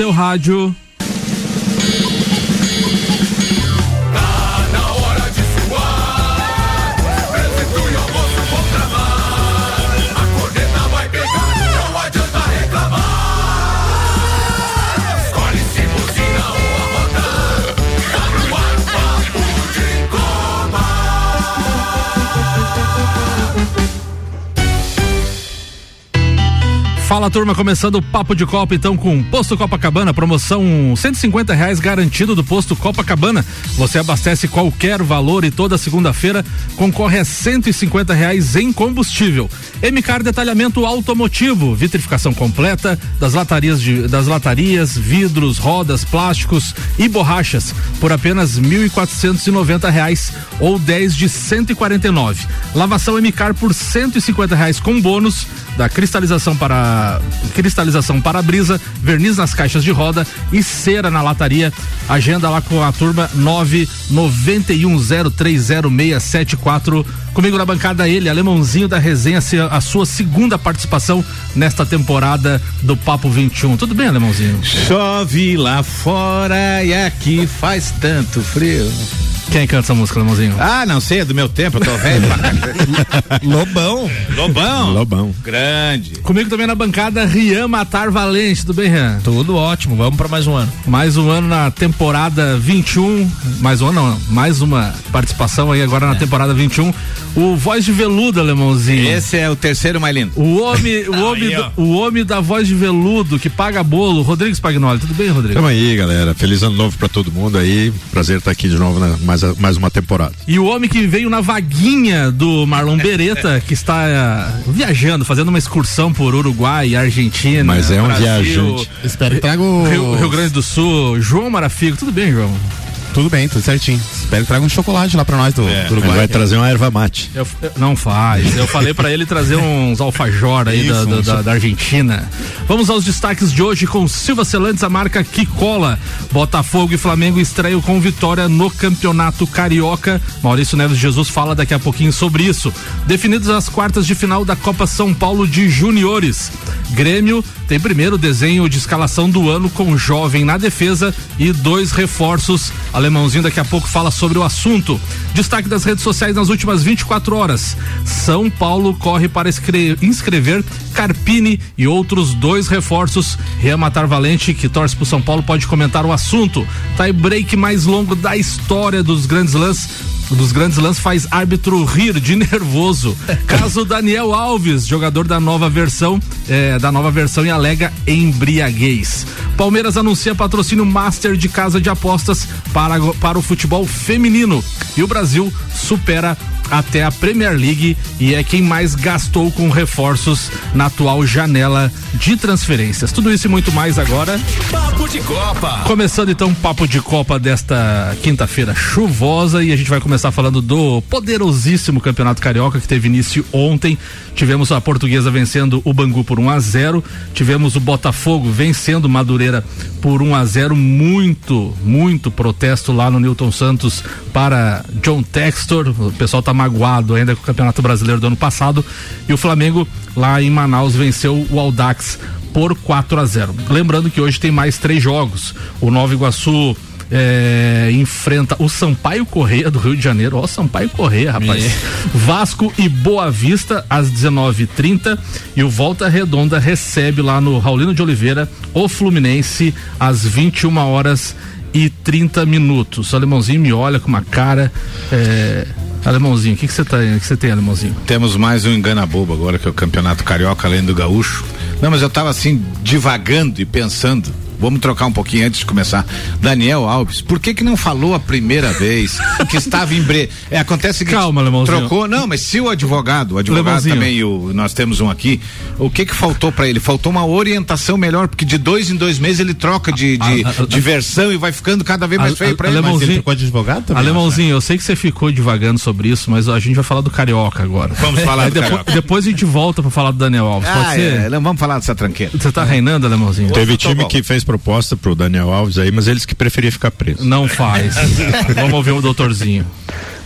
seu rádio. Fala turma, começando o Papo de Copa então com Posto Copacabana, promoção 150 reais garantido do Posto Copacabana. Você abastece qualquer valor e toda segunda-feira concorre a 150 reais em combustível. MCAR Detalhamento Automotivo, vitrificação completa das latarias, de, das latarias, vidros, rodas, plásticos e borrachas por apenas 1.490 reais ou 10 de 149. Lavação MCAR por 150 reais com bônus da cristalização para cristalização para brisa, verniz nas caixas de roda e cera na lataria. Agenda lá com a turma 991030674. Comigo na bancada ele, alemãozinho da resenha, a sua segunda participação nesta temporada do Papo 21. Tudo bem, alemãozinho? Chove lá fora e aqui faz tanto frio. Quem canta essa música, Lemãozinho? Ah, não sei, é do meu tempo, eu tô velho. Lobão. Lobão. Lobão. Grande. Comigo também na bancada, Rian Matar Valente. Tudo bem, Rian? Tudo ótimo, vamos para mais um ano. Mais um ano na temporada 21. Mais um ano, não, mais uma participação aí agora na é. temporada 21. O Voz de Veludo, Alemãozinho. Esse é o terceiro mais lindo. O homem, o, homem, aí, o homem da voz de veludo que paga bolo, Rodrigo Spagnoli. Tudo bem, Rodrigo? Tamo aí, galera. Feliz ano novo para todo mundo aí. Prazer estar aqui de novo na mais mais, mais uma temporada. E o homem que veio na vaguinha do Marlon Beretta, que está uh, viajando, fazendo uma excursão por Uruguai e Argentina. Mas é um Brasil, viajante. Espero que traga o... Rio, Rio Grande do Sul, João Marafigo. Tudo bem, João? Tudo bem, tudo certinho. Espero que traga um chocolate lá pra nós do, é. do Uruguai. Ele vai trazer uma erva mate. Eu, eu, não faz. Eu falei para ele trazer uns alfajor aí Isso, da, da, da, Argentina. Vamos aos destaques de hoje com Silva Celantes, a marca que cola. Botafogo e Flamengo estreiam com vitória no Campeonato Carioca. Maurício Neves Jesus fala daqui a pouquinho sobre isso. Definidas as quartas de final da Copa São Paulo de Juniores. Grêmio tem primeiro desenho de escalação do ano com jovem na defesa e dois reforços. Alemãozinho daqui a pouco fala sobre o assunto. Destaque das redes sociais nas últimas 24 horas. São Paulo corre para inscrever Carpini e outros dois reforços. Rian Matar Valente, que torce para São Paulo, pode comentar o assunto. Tie break mais longo da história dos grandes lances dos grandes lances faz árbitro rir de nervoso. Caso Daniel Alves, jogador da nova versão, é, da nova versão e alega embriaguez. Palmeiras anuncia patrocínio master de casa de apostas para, para o futebol feminino. E o Brasil supera até a Premier League e é quem mais gastou com reforços na atual janela de transferências. Tudo isso e muito mais agora. Papo de Copa. Começando então o papo de Copa desta quinta-feira chuvosa e a gente vai começar falando do poderosíssimo Campeonato Carioca que teve início ontem. Tivemos a Portuguesa vencendo o Bangu por 1 a 0, tivemos o Botafogo vencendo Madureira por 1 a 0, muito, muito protesto lá no Newton Santos para John Textor. O pessoal tá magoado ainda com o Campeonato Brasileiro do ano passado. E o Flamengo lá em Manaus venceu o Aldax por 4 a 0. Lembrando que hoje tem mais três jogos. O Nova Iguaçu é, enfrenta o Sampaio Correia do Rio de Janeiro. Ó, Sampaio Correia, rapaz. Me... Vasco e Boa Vista às 19:30 e o Volta Redonda recebe lá no Raulino de Oliveira o Fluminense às 21 horas e 30 minutos. O alemãozinho me olha com uma cara. É, Alemãozinho, o que você tá, que você tem, Alemãozinho? Temos mais um engana bobo agora, que é o Campeonato Carioca, além do Gaúcho. Não, mas eu tava assim, divagando e pensando Vamos trocar um pouquinho antes de começar. Daniel Alves, por que que não falou a primeira vez que estava em bre... É, acontece que Calma, Lemãozinho. trocou, não, mas se o advogado, o advogado Lemãozinho. também, o, nós temos um aqui, o que que faltou para ele? Faltou uma orientação melhor, porque de dois em dois meses ele troca de, de, a, a, de versão e vai ficando cada vez mais a, feio para ele. Mas ele trocou de advogado também? Alemãozinho, eu sei que você ficou divagando sobre isso, mas a gente vai falar do Carioca agora. Vamos falar do depois, Carioca. Depois a gente volta para falar do Daniel Alves, ah, pode ser? É, vamos falar dessa tranqueira. Você tá reinando, Alemãozinho? Teve time que fez proposta pro Daniel Daniel Alves aí, mas eles que preferiam ficar preso. Não faz. Vamos ouvir o doutorzinho.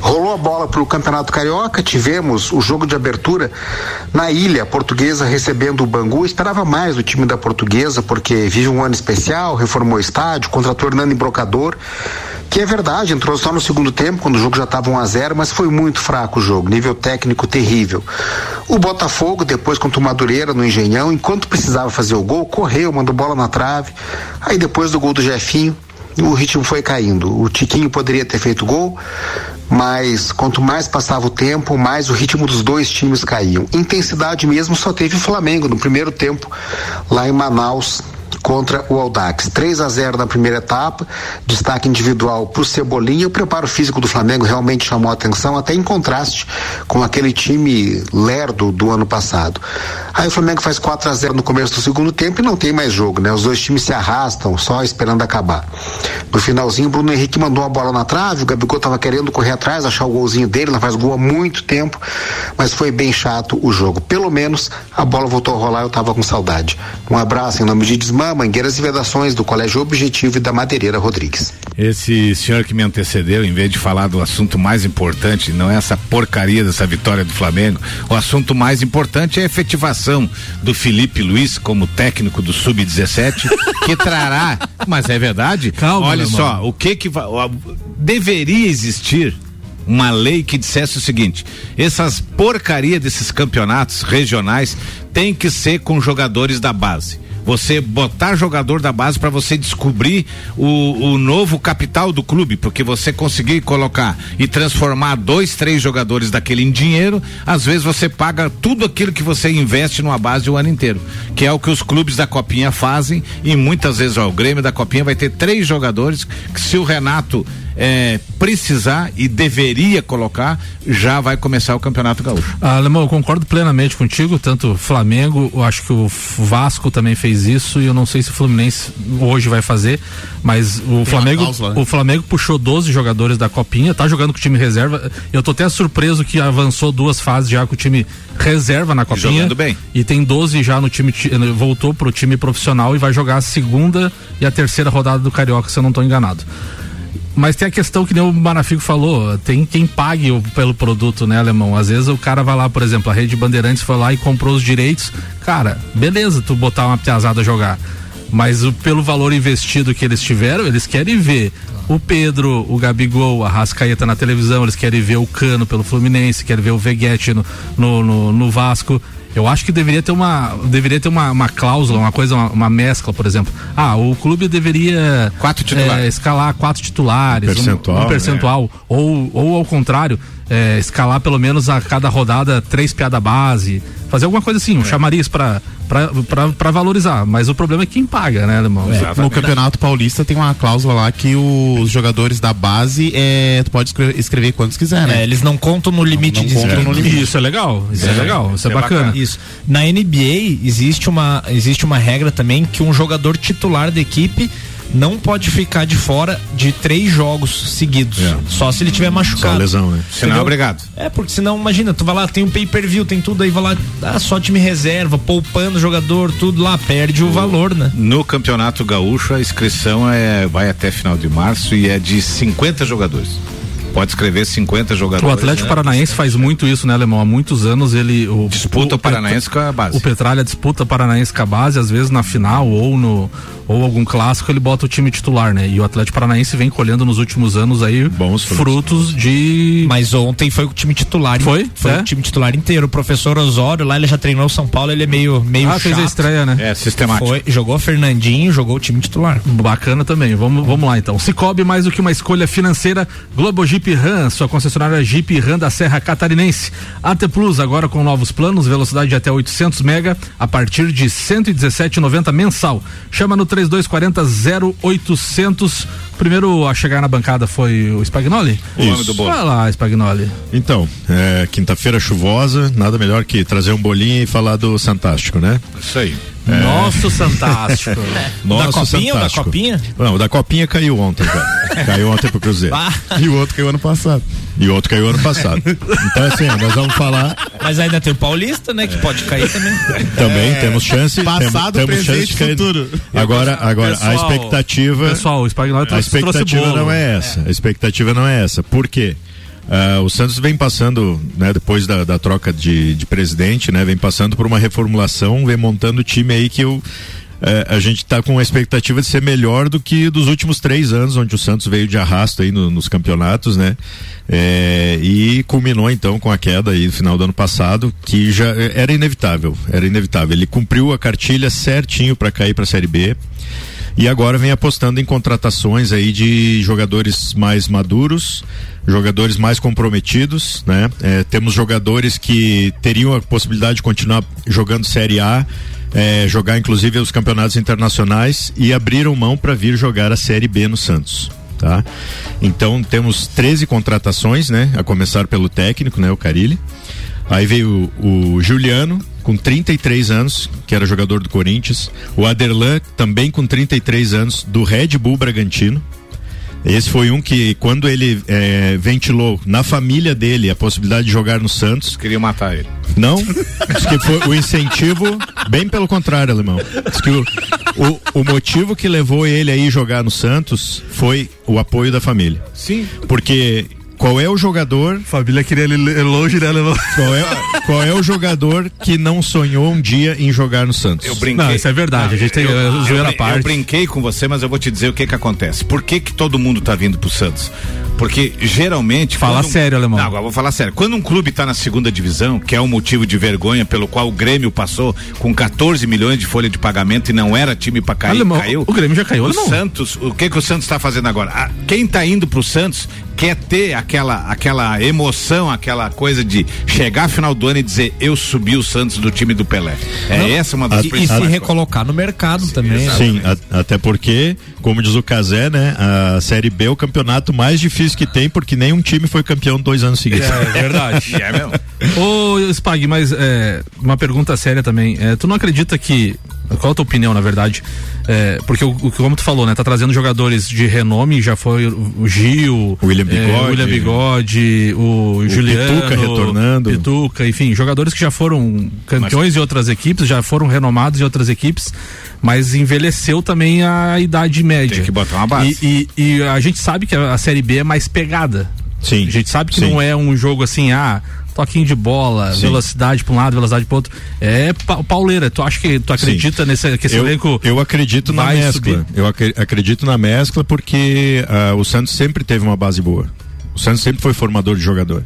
Rolou a bola para o Campeonato Carioca, tivemos o jogo de abertura na ilha portuguesa recebendo o Bangu. Esperava mais do time da portuguesa, porque vive um ano especial, reformou o estádio, contratou Hernando Embrocador, que é verdade, entrou só no segundo tempo, quando o jogo já estava 1 a 0 mas foi muito fraco o jogo, nível técnico terrível. O Botafogo, depois contra o Madureira no Engenhão, enquanto precisava fazer o gol, correu, mandou bola na trave. Aí depois do gol do Jefinho, o ritmo foi caindo. O Tiquinho poderia ter feito gol, mas quanto mais passava o tempo, mais o ritmo dos dois times caíam. Intensidade mesmo só teve o Flamengo no primeiro tempo, lá em Manaus, contra o Aldax. 3 a 0 na primeira etapa, destaque individual para o Cebolinha. O preparo físico do Flamengo realmente chamou a atenção, até em contraste com aquele time lerdo do ano passado. Aí o Flamengo faz 4 a 0 no começo do segundo tempo e não tem mais jogo, né? Os dois times se arrastam, só esperando acabar. No finalzinho, Bruno Henrique mandou a bola na trave, o Gabigol estava querendo correr atrás, achar o golzinho dele, não faz gol há muito tempo, mas foi bem chato o jogo. Pelo menos a bola voltou a rolar, eu estava com saudade. Um abraço em nome de Desmã, Mangueiras e Vedações do Colégio Objetivo e da Madeireira Rodrigues. Esse senhor que me antecedeu, em vez de falar do assunto mais importante, não é essa porcaria dessa vitória do Flamengo, o assunto mais importante é a efetivação do Felipe Luiz como técnico do Sub-17, que trará, mas é verdade, Calma, olha só, o que que vai, deveria existir uma lei que dissesse o seguinte: essas porcaria desses campeonatos regionais tem que ser com jogadores da base você botar jogador da base para você descobrir o, o novo capital do clube, porque você conseguir colocar e transformar dois, três jogadores daquele em dinheiro, às vezes você paga tudo aquilo que você investe numa base o ano inteiro, que é o que os clubes da Copinha fazem e muitas vezes ó, o Grêmio da Copinha vai ter três jogadores que se o Renato é, precisar e deveria colocar, já vai começar o Campeonato Gaúcho. Ah, Alemão, eu concordo plenamente contigo, tanto o Flamengo, eu acho que o Vasco também fez isso e eu não sei se o Fluminense hoje vai fazer, mas o Tem Flamengo né? o Flamengo puxou 12 jogadores da Copinha, tá jogando com o time reserva. Eu tô até surpreso que avançou duas fases já com o time reserva na Copinha. Jogando bem. E tem 12 já no time voltou pro time profissional e vai jogar a segunda e a terceira rodada do Carioca, se eu não estou enganado. Mas tem a questão que nem o Marafico falou, tem quem pague o, pelo produto, né, alemão? Às vezes o cara vai lá, por exemplo, a Rede Bandeirantes foi lá e comprou os direitos. Cara, beleza, tu botar uma piazada jogar. Mas o, pelo valor investido que eles tiveram, eles querem ver o Pedro, o Gabigol, a Rascaeta na televisão, eles querem ver o Cano pelo Fluminense, querem ver o Veguete no, no, no, no Vasco. Eu acho que deveria ter uma deveria ter uma, uma cláusula, uma coisa, uma, uma, mescla, por exemplo. Ah, o clube deveria quatro titulares. É, escalar quatro titulares, um percentual, um, um percentual né? ou, ou ao contrário, é, escalar pelo menos a cada rodada três piada base, fazer alguma coisa assim, um é. chamariz para para valorizar, mas o problema é quem paga, né, irmão? É, no Campeonato Paulista tem uma cláusula lá que os jogadores da base é, tu pode escrever, escrever quantos quiser, né? É, eles não contam no limite não, não de no limite. Isso é legal, isso é, é legal, isso é, é bacana. bacana. Isso. Na NBA existe uma existe uma regra também que um jogador titular da equipe não pode ficar de fora de três jogos seguidos. É. Só se ele tiver machucado. Só lesão, né? Senão é obrigado. É, porque senão, imagina, tu vai lá, tem um pay per view, tem tudo aí, vai lá, ah, só time reserva, poupando jogador, tudo lá, perde o, o valor, né? No Campeonato Gaúcho, a inscrição é, vai até final de março e é de 50 jogadores pode escrever 50 jogadores. O Atlético né? Paranaense faz muito isso, né, Alemão? Há muitos anos ele. O, disputa o, o Paranaense com a base. O Petralha disputa Paranaense com a base, às vezes na final ou no, ou algum clássico, ele bota o time titular, né? E o Atlético Paranaense vem colhendo nos últimos anos aí Bons frutos, frutos de. Mas ontem foi o time titular. Foi? Foi é? o time titular inteiro. O professor Osório, lá ele já treinou o São Paulo, ele é meio, meio ah, chato. fez a estreia, né? É, sistemático. Foi, jogou Fernandinho, jogou o time titular. Bacana também. Vamos, vamos lá então. Cicobi mais do que uma escolha financeira, Globo Jeep Ram, sua concessionária Jeep Ram da Serra Catarinense. AT Plus agora com novos planos, velocidade de até 800 mega a partir de 117,90 mensal. Chama no 3240 0800. Primeiro a chegar na bancada foi o Spagnoli? O nome do bolo. Vai lá, Spagnoli. Então, é, quinta-feira chuvosa, nada melhor que trazer um bolinho e falar do Santástico, né? Isso aí. É. Nosso Santástico. Nosso da copinha da copinha? Não, da copinha caiu ontem, cara. caiu ontem pro Cruzeiro. Ah. E o outro caiu ano passado. E o outro caiu ano passado. Então, assim, nós vamos falar. Mas ainda tem o Paulista, né? Que pode cair também. Também é. temos chance. Passado, temos, temos presente, chance futuro. Agora, agora pessoal, a expectativa. Pessoal, o Spagnoli A expectativa não é essa. A expectativa não é essa. Por quê? Uh, o Santos vem passando, né, depois da, da troca de, de, presidente, né, vem passando por uma reformulação, vem montando o time aí que eu, uh, a gente está com a expectativa de ser melhor do que dos últimos três anos, onde o Santos veio de arrasto aí no, nos campeonatos, né? É, e culminou então com a queda aí no final do ano passado, que já era inevitável, era inevitável. Ele cumpriu a cartilha certinho para cair para a Série B e agora vem apostando em contratações aí de jogadores mais maduros, jogadores mais comprometidos, né? É, temos jogadores que teriam a possibilidade de continuar jogando Série A, é, jogar inclusive os campeonatos internacionais e abriram mão para vir jogar a Série B no Santos. Tá? Então temos 13 contratações, né? A começar pelo técnico, né? O Carilli. Aí veio o, o Juliano, com 33 anos, que era jogador do Corinthians. O Aderlan, também com 33 anos, do Red Bull Bragantino. Esse foi um que, quando ele é, ventilou na família dele a possibilidade de jogar no Santos. Queria matar ele. Não, diz que foi o incentivo, bem pelo contrário, alemão. Diz que o, o, o motivo que levou ele aí jogar no Santos foi o apoio da família. Sim. Porque qual é o jogador. Família queria ele longe, né, Alemão? Qual é, qual é o jogador que não sonhou um dia em jogar no Santos? Eu brinquei. Não, isso é verdade. Não, a gente tem eu, zoeira eu, parte. Eu brinquei com você, mas eu vou te dizer o que que acontece. Por que que todo mundo tá vindo pro Santos? Porque geralmente. Fala um, sério, Alemão. Não, agora vou falar sério. Quando um clube está na segunda divisão, que é um motivo de vergonha pelo qual o Grêmio passou com 14 milhões de folha de pagamento e não era time para cair, Alemão, caiu. O Grêmio já caiu, O Santos, o que que o Santos está fazendo agora? Ah, quem está indo pro Santos quer ter aquela aquela emoção, aquela coisa de chegar final do ano e dizer eu subi o Santos do time do Pelé. É Não, essa uma das e, e se recolocar no mercado Sim, também. Sim, a, até porque, como diz o Casé, né, a Série B é o campeonato mais difícil que tem porque nenhum time foi campeão dois anos seguidos. É, é verdade. é mesmo. Ô, Spag, mas é, uma pergunta séria também. É, tu não acredita que qual a tua opinião, na verdade? É, porque o, o, como tu falou, né? Tá trazendo jogadores de renome, já foi o Gil, o William Bigode, é, William Bigode o, o Juliano, Pituca retornando. Pituca, enfim, jogadores que já foram campeões mas... de outras equipes, já foram renomados em outras equipes, mas envelheceu também a idade média. Tem que botar uma base. E, e, e a gente sabe que a, a Série B é mais pegada. Sim. A gente sabe que sim. não é um jogo assim, ah, toquinho de bola, Sim. velocidade para um lado, velocidade para outro. É pa pauleira. Tu acha que tu acredita Sim. nesse que esse eu, elenco? Eu acredito na mescla. Subir? Eu ac acredito na mescla porque uh, o Santos sempre teve uma base boa. O Santos sempre foi formador de jogador.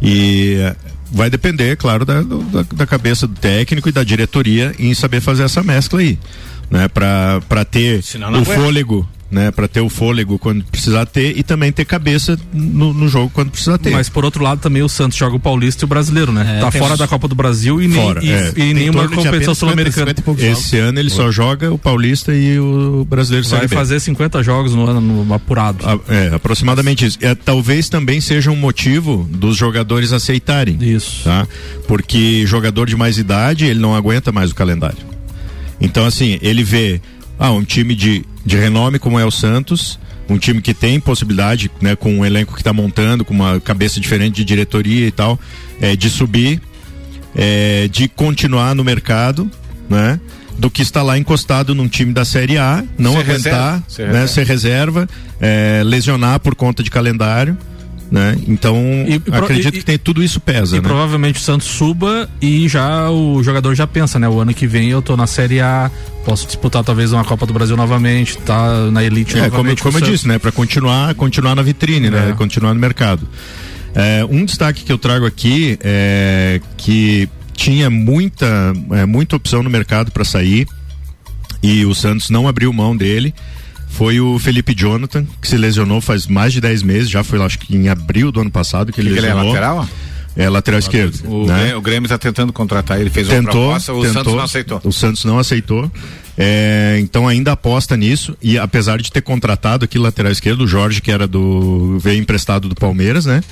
E uh, vai depender, claro, da, da, da, cabeça do técnico e da diretoria em saber fazer essa mescla aí. Né, para ter o fôlego né, para ter o fôlego quando precisar ter e também ter cabeça no, no, jogo quando precisar ter. Mas por outro lado também o Santos joga o Paulista e o Brasileiro, né? É, tá fora da Copa do Brasil e, fora, nem, é. e, e nenhuma competição sul-americana. Esse ano ele só joga o Paulista e o Brasileiro Vai fazer 50 jogos no ano no apurado. A, é, aproximadamente isso. É, talvez também seja um motivo dos jogadores aceitarem. Isso. Tá? Porque jogador de mais idade, ele não aguenta mais o calendário. Então assim, ele vê ah, um time de, de renome como é o Santos, um time que tem possibilidade, né, com um elenco que está montando, com uma cabeça diferente de diretoria e tal, é, de subir, é, de continuar no mercado, né? Do que estar lá encostado num time da Série A, não ser aguentar, reserva, ser né, reserva, ser reserva é, lesionar por conta de calendário né? Então, e, acredito e, que tem tudo isso pesa, e né? provavelmente o Santos suba e já o jogador já pensa, né? O ano que vem eu tô na Série A, posso disputar talvez uma Copa do Brasil novamente, tá na elite é, novamente. Como, como eu disse, né? Para continuar, continuar na vitrine, né? é. né? Continuar no mercado. É, um destaque que eu trago aqui é que tinha muita, é, muita opção no mercado para sair e o Santos não abriu mão dele foi o Felipe Jonathan, que se lesionou faz mais de 10 meses, já foi acho que em abril do ano passado que, que ele lesionou. Ele é lateral? É lateral esquerdo. O, né? o Grêmio está tentando contratar ele, fez tentou, uma proposta, o tentou, Santos não aceitou. O Santos não aceitou. É, então ainda aposta nisso e apesar de ter contratado aqui lateral esquerdo, o Jorge, que era do. veio emprestado do Palmeiras, né?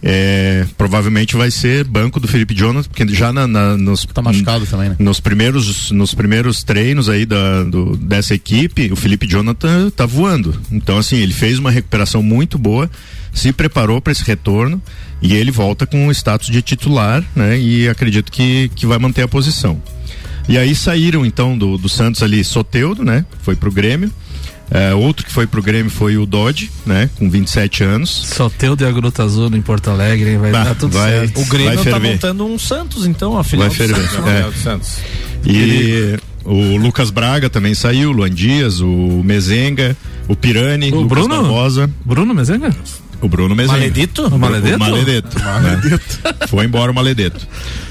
É, provavelmente vai ser banco do Felipe Jonathan, porque já na, na, nos tá machucado também, né? Nos primeiros nos primeiros treinos aí da, do, dessa equipe, o Felipe Jonathan tá voando. Então assim, ele fez uma recuperação muito boa, se preparou para esse retorno e ele volta com o status de titular, né? E acredito que que vai manter a posição. E aí saíram então do, do Santos ali Soteudo, né? Foi pro Grêmio. É, outro que foi pro Grêmio foi o Dodge, né? Com 27 anos. Só teu de Gruta Azul em Porto Alegre, hein? vai bah, dar tudo vai, certo. O Grêmio tá montando um Santos, então, a final vai ferver. É. Santos. E o Lucas Braga também saiu, o Luan Dias, o Mezenga, o Pirani, o Lucas Bruno? Barbosa. Bruno Mezenga? O Bruno Mezenga. Maledito? O Maledito? O Maledito. Maledito. Né? Foi embora o Maledito.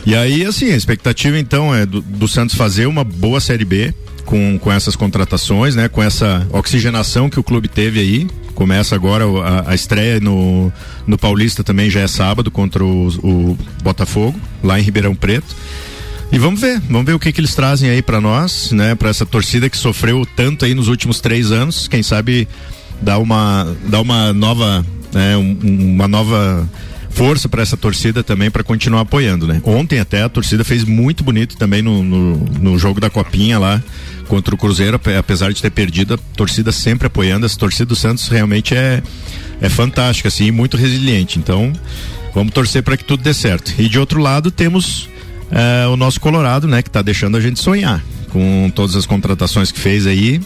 E aí, assim, a expectativa então é do, do Santos fazer uma boa Série B, com, com essas contratações, né? Com essa oxigenação que o clube teve aí. Começa agora a, a estreia no, no Paulista também já é sábado contra o, o Botafogo, lá em Ribeirão Preto. E vamos ver, vamos ver o que, que eles trazem aí para nós, né? Para essa torcida que sofreu tanto aí nos últimos três anos. Quem sabe dar uma, dar uma nova, né? Um, uma nova força para essa torcida também para continuar apoiando, né? Ontem até a torcida fez muito bonito também no, no, no, jogo da copinha lá contra o Cruzeiro, apesar de ter perdido, a torcida sempre apoiando. Essa torcida do Santos realmente é é fantástica, assim, muito resiliente. Então, vamos torcer para que tudo dê certo. E de outro lado temos é, o nosso Colorado, né, que está deixando a gente sonhar com todas as contratações que fez aí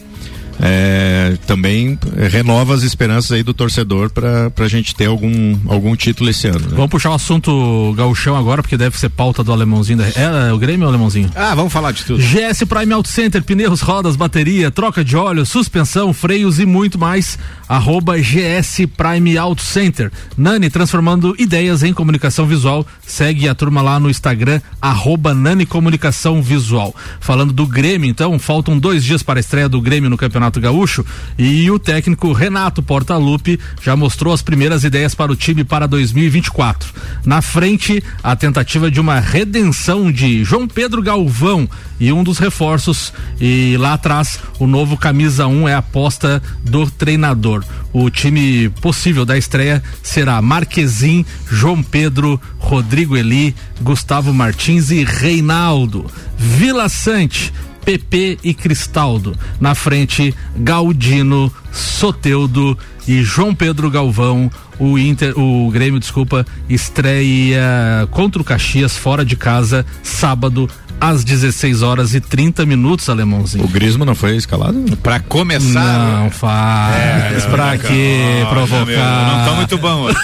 é, também renova as esperanças aí do torcedor para a gente ter algum, algum título esse ano. Né? Vamos puxar o assunto gauchão agora, porque deve ser pauta do alemãozinho. Da... É, é o Grêmio ou o alemãozinho? Ah, vamos falar de tudo. GS Prime Auto Center, pneus, rodas, bateria, troca de óleo, suspensão, freios e muito mais. Arroba GS Prime Auto Center. Nani transformando ideias em comunicação visual. Segue a turma lá no Instagram, arroba Nani Comunicação Visual. Falando do Grêmio, então, faltam dois dias para a estreia do Grêmio no Campeonato Campeonato Gaúcho e o técnico Renato Portaluppi já mostrou as primeiras ideias para o time para 2024. Na frente, a tentativa de uma redenção de João Pedro Galvão e um dos reforços e lá atrás o novo camisa 1 um é a aposta do treinador. O time possível da estreia será Marquezin, João Pedro, Rodrigo Eli, Gustavo Martins e Reinaldo. Vila Sante PP e Cristaldo. Na frente, Galdino, Soteudo e João Pedro Galvão. O Inter, o Grêmio, desculpa, estreia contra o Caxias fora de casa sábado às 16 horas e 30 minutos, alemãozinho. O Grismo não foi escalado? Para começar. Não faz. É, pra quê? Provocar. Meu, não tá muito bom hoje.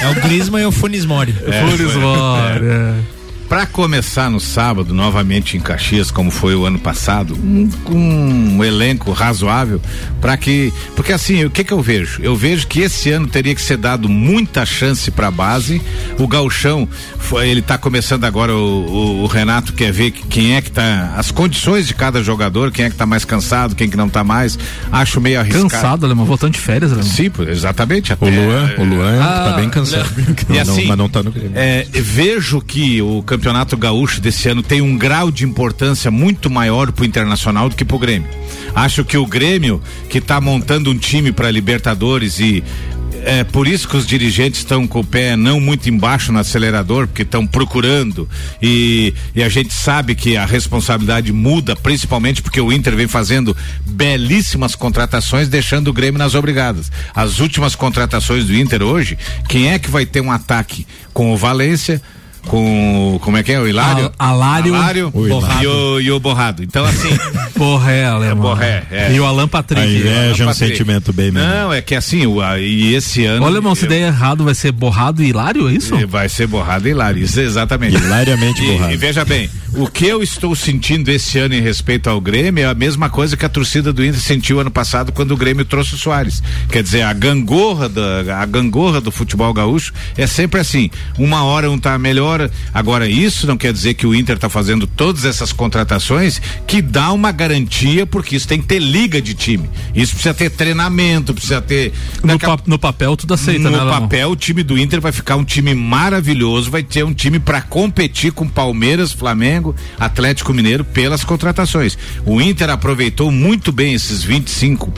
É o Grisma e o Funismori. É, Funismori. É. Para começar no sábado, novamente em Caxias, como foi o ano passado, um, um elenco razoável para que. Porque assim, o que que eu vejo? Eu vejo que esse ano teria que ser dado muita chance para a base. O Galchão, foi, ele está começando agora, o, o, o, Renato quer ver quem é que tá. As condições de cada jogador, quem é que tá mais cansado, quem que não tá mais. Acho meio arriscado. Cansado, Alemão, voltando de férias, Alemão. Sim, exatamente. Até, o Luan, o Luan ah, tá bem cansado. E assim, mas não tá no é, Vejo que o Campeonato Gaúcho desse ano tem um grau de importância muito maior pro Internacional do que pro Grêmio. Acho que o Grêmio, que está montando um time para Libertadores e é por isso que os dirigentes estão com o pé não muito embaixo no acelerador, porque estão procurando e, e, a gente sabe que a responsabilidade muda, principalmente porque o Inter vem fazendo belíssimas contratações, deixando o Grêmio nas obrigadas. As últimas contratações do Inter hoje, quem é que vai ter um ataque com o Valência? Com como é que é o Hilário? Alário, Alário o Borrado. E, o, e o Borrado. Então assim, Borré, alemão. É, Borré, é. E o Alan Patrick. Aí é um sentimento bem mesmo. Não, é que assim, o, e esse ano. Olha, irmão, se der errado, vai ser Borrado e Hilário, é isso? Vai ser Borrado e Hilário, isso exatamente. Hilariamente e, borrado. E veja bem, o que eu estou sentindo esse ano em respeito ao Grêmio é a mesma coisa que a torcida do Inter sentiu ano passado quando o Grêmio trouxe o Soares. Quer dizer, a gangorra da, a gangorra do futebol gaúcho é sempre assim. Uma hora um tá melhor, agora isso não quer dizer que o Inter está fazendo todas essas contratações que dá uma garantia, porque isso tem que ter liga de time. Isso precisa ter treinamento, precisa ter. No, pa no papel, tudo aceita, no né? No papel, o time do Inter vai ficar um time maravilhoso, vai ter um time para competir com Palmeiras, Flamengo, Atlético Mineiro pelas contratações. O Inter aproveitou muito bem esses 25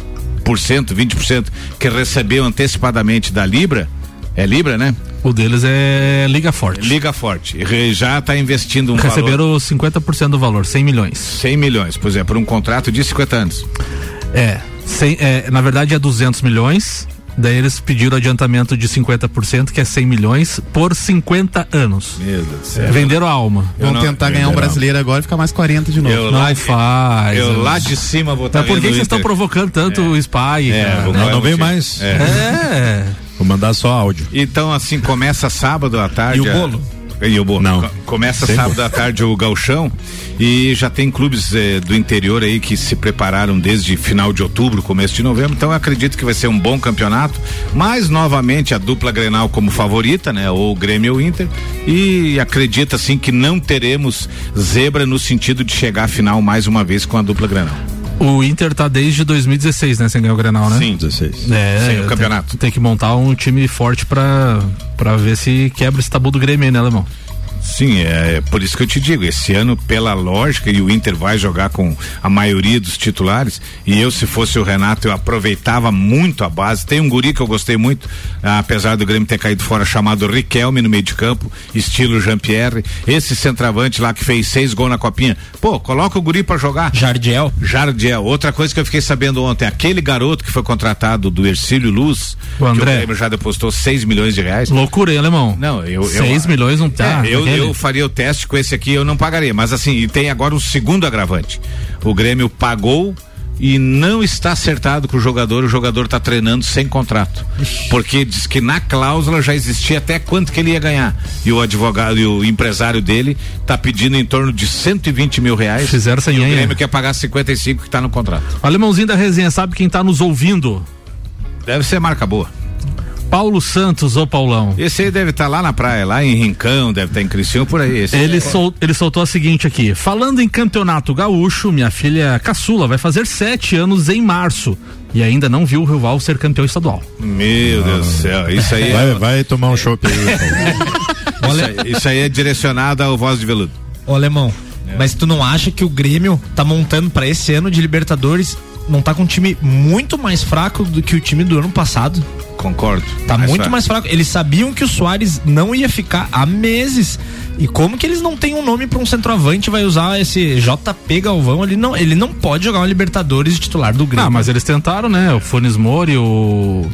20% que recebeu antecipadamente da Libra é Libra, né? O deles é Liga Forte. Liga Forte. Já está investindo um Receberam valor... 50% do valor, 100 milhões. 100 milhões, pois é, por um contrato de 50 anos. É, 100, é na verdade é 200 milhões Daí eles pediram adiantamento de 50%, que é 100 milhões, por 50 anos. Meu Deus do céu. Venderam a alma. Vão não- tentar ganhar um brasileiro agora e ficar mais 40 de novo. Eu Não lá, faz. eu né? lá de cima vou estar Mas por que vocês estão provocando tanto o Spy? É, né? Não, não veio motivo. mais. É. É. Vou mandar só áudio. Então, assim, começa sábado à tarde. E o bolo? E o bolo. Não. Co- Começa Sem sábado à tarde o gauchão e já tem clubes eh, do interior aí que se prepararam desde final de outubro, começo de novembro, então eu acredito que vai ser um bom campeonato, mas novamente a dupla Grenal como favorita, né? Ou o Grêmio ou Inter e acredito assim que não teremos zebra no sentido de chegar à final mais uma vez com a dupla Grenal. O Inter tá desde 2016, né? Sem ganhar o Grenal, né? Sim. 16. É, Sim, o tem- campeonato. Tem, que montar um time forte pra, pra ver se quebra esse tabu do Grêmio né, Alemão? Sim, é por isso que eu te digo, esse ano, pela lógica, e o Inter vai jogar com a maioria dos titulares, e eu, se fosse o Renato, eu aproveitava muito a base. Tem um guri que eu gostei muito, ah, apesar do Grêmio ter caído fora, chamado Riquelme no meio de campo, estilo Jean-Pierre. Esse centroavante lá que fez seis gols na copinha. Pô, coloca o guri pra jogar. Jardiel. Jardiel. Outra coisa que eu fiquei sabendo ontem, aquele garoto que foi contratado do Ercílio Luz, O André. que o Grêmio já depositou 6 milhões de reais. Loucura, hein, Alemão? Não, eu. eu 6 milhões não tá. É, eu, eu faria o teste com esse aqui, eu não pagaria. Mas assim, e tem agora o segundo agravante. O Grêmio pagou e não está acertado com o jogador, o jogador está treinando sem contrato. Porque diz que na cláusula já existia até quanto que ele ia ganhar. E o advogado e o empresário dele está pedindo em torno de 120 mil reais. Fizeram essa e o. Grêmio quer pagar 55 que está no contrato. O Alemãozinho da resenha sabe quem tá nos ouvindo? Deve ser marca boa. Paulo Santos, ô Paulão. Esse aí deve estar lá na praia, lá em Rincão, deve estar em Criciúma, por aí. Esse Ele, é- sol, ele soltou a seguinte aqui: falando em campeonato gaúcho, minha filha caçula vai fazer sete anos em março e ainda não viu o rival ser campeão estadual. Meu Deus do céu, isso aí Vai, é, vai tomar um chopp aí. Paulo. isso aí, isso aí é direcionado ao voz de veludo. Ô, Alemão, mas tu não acha que o Grêmio tá montando pra esse ano de Libertadores, não tá com um time muito mais fraco do que o time do ano passado? Concordo. Tá Mas muito vai. mais fraco. Eles sabiam que o Soares não ia ficar há meses. E como que eles não têm um nome pra um centroavante vai usar esse JP Galvão? Ele não, ele não pode jogar uma Libertadores titular do Grêmio. Ah, mas eles tentaram, né? O Funes Mori, o.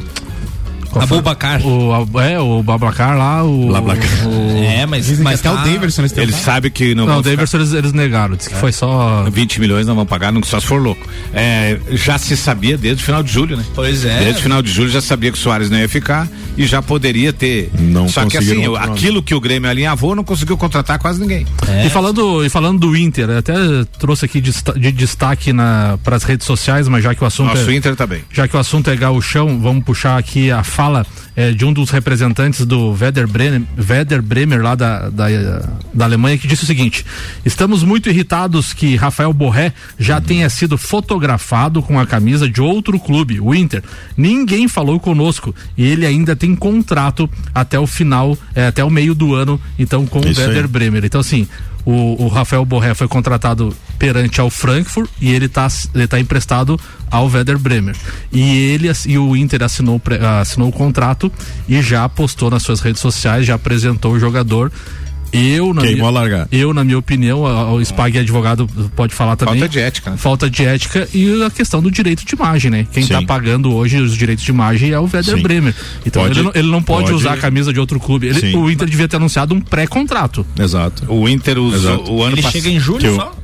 Abubacar. O, é, o Babacar lá, o. Blablacar. o- É, mas, Dizem mas que até tá- o Daverson eles Ele sabe que não, Não, o Davidson eles, eles negaram, disse que foi só. ficar 20 milhões não vão pagar, não, só se for louco. É, já se sabia desde o final de julho, né? Pois é. Desde o final de julho já sabia que o Soares não ia ficar e já poderia ter. Não Só que assim, nome. aquilo que o Grêmio alinhavou não conseguiu contratar quase ninguém. E falando, e falando do Inter, eu até trouxe aqui desta- de destaque para as redes sociais, mas já que o assunto Nosso é, Inter tá bem. já que o assunto é gauchão, vamos puxar aqui a fala eh, de um dos representantes do Werder Bremer, Werder Bremer lá da, da, da Alemanha, que disse o seguinte: estamos muito irritados que Rafael Borré já tenha sido fotografado com a camisa de outro clube, o Inter. Ninguém falou conosco e ele ainda tem contrato até o final, eh, até o meio do ano, então com o Isso aí. Werder Bremer. Então assim, o, o Rafael Borré foi contratado perante ao Frankfurt e ele está ele tá emprestado ao Werder Bremer. E ele e o Inter assinou, assinou o contrato e já postou nas suas redes sociais, já apresentou o jogador. Eu, na Queimou minha, a largada. eu, na minha opinião, a- o Spag advogado pode falar também. Falta de ética, né? Falta de ética e a questão do direito de imagem, né? Quem está pagando hoje os direitos de imagem é o Werder Sim. Bremer. Então Pode- ele, não, ele não pode, pode- usar a camisa de outro clube. Ele- o Inter devia ter anunciado um pré-contrato. Exato. O Inter usou Exato. o ano Ele passado. chega em julho só?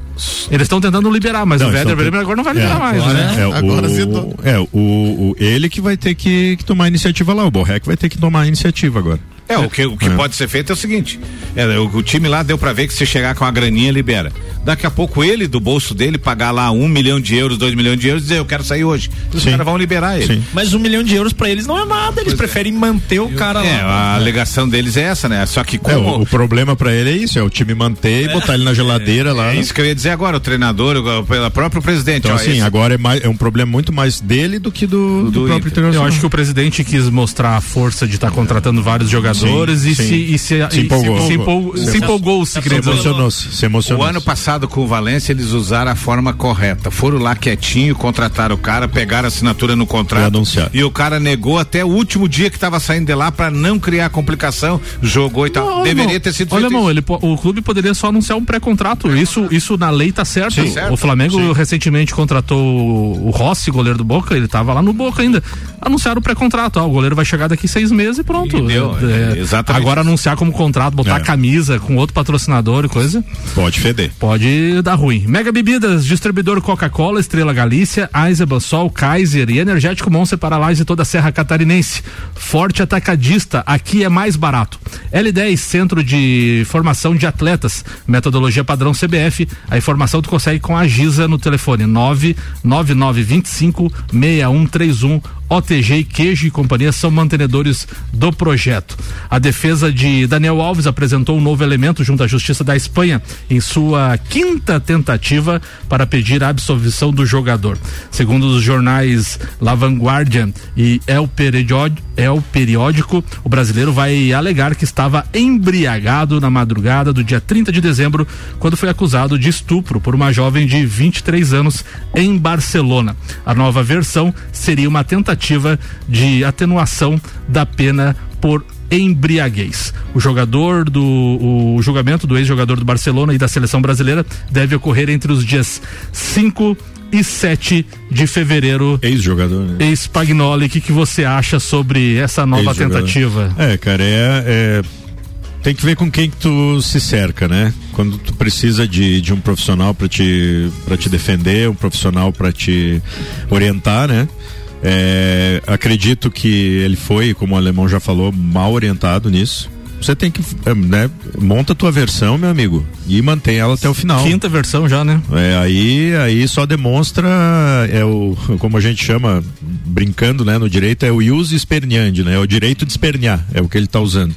Eles estão tentando liberar, mas Não, o Werder Bremer agora não vai É, liberar mais, agora né? É, o, Agora azedou. é o, o- ele que vai ter que, que tomar a iniciativa lá, o Borré que vai ter que tomar a iniciativa agora. É, o que, o que É. pode ser feito é o seguinte: é, o, o time lá deu pra ver que se chegar com a graninha, libera. Daqui a pouco ele, do bolso dele, pagar lá um milhão de euros, dois milhões de euros e dizer, eu quero sair hoje. Os Sim. caras vão liberar ele. Sim. Mas um milhão de euros pra eles não é nada. Eles preferem manter o cara É, lá. a alegação deles é essa, né? Só que É, como. o, o problema pra ele é isso, é o time manter e botar ele na geladeira lá. É isso que eu ia dizer agora, o treinador, o, pelo próprio presidente. Então ó, assim, esse- agora é, mais, é um problema muito mais dele do que do, do, Do próprio internacional. Eu acho que o presidente quis mostrar a força de estar contratando vários jogadores jogadores Sim, e, sim. Se, e se, Se e empolgou. se empolgou, se empolgou, se Se emocionou-se, se emocionou. O ano passado com o Valência eles usaram a forma correta. Foram lá quietinho, contrataram o cara, pegaram a assinatura no contrato E e o cara negou até o último dia que estava saindo de lá para não criar complicação, jogou e tal. Não, Deveria irmão, ter sido Olha, irmão, ele, o clube poderia só anunciar um pré-contrato. Isso, isso na lei tá certo. Sim, certo. O Flamengo recentemente contratou o o Rossi, goleiro do Boca, ele tava lá no Boca ainda. Anunciaram o pré-contrato. Ó, o goleiro vai chegar daqui seis meses e pronto. E deu, É, é, exatamente. Agora anunciar como contrato, botar É. camisa com outro patrocinador e coisa. Pode feder. Pode dar ruim. Mega Bebidas, distribuidor Coca-Cola, Estrela Galícia, Eisenbahn, Sol, Kaiser e Energético Monster para Lages e toda a Serra Catarinense. Forte Atacadista, aqui é mais barato. L10, Centro de Formação de Atletas, metodologia padrão CBF. A informação tu consegue com a Giza no telefone 99925 6131. OTG Queijo e Companhia são mantenedores do projeto. A defesa de Daniel Alves apresentou um novo elemento junto à Justiça da Espanha em sua quinta tentativa para pedir a absolvição do jogador. Segundo os jornais La Vanguardia e El Periódico, El Periódico, o brasileiro vai alegar que estava embriagado na madrugada do dia 30 de dezembro, quando foi acusado de estupro por uma jovem de 23 anos em Barcelona. A nova versão seria uma tentativa de atenuação da pena por embriaguez. O jogador do o julgamento do ex-jogador do Barcelona e da seleção brasileira deve ocorrer entre os dias 5 e 7 de fevereiro. Ex-jogador, né? Ex-Pagnoli, o que, que você acha sobre essa nova tentativa? É, cara, é, é- Tem que ver com quem que tu se cerca, né? Quando tu precisa de, de um profissional para te, pra te defender, um profissional para te orientar, né? É, acredito que ele foi, como o alemão já falou, mal orientado nisso. Você tem que, é, né? Monta a tua versão, meu amigo, e mantém ela até o final. Quinta versão já, né? É, aí, aí só demonstra é o como a gente chama brincando, né, no direito é o ius esperniandi, né? É o direito de espernear, é o que ele está usando.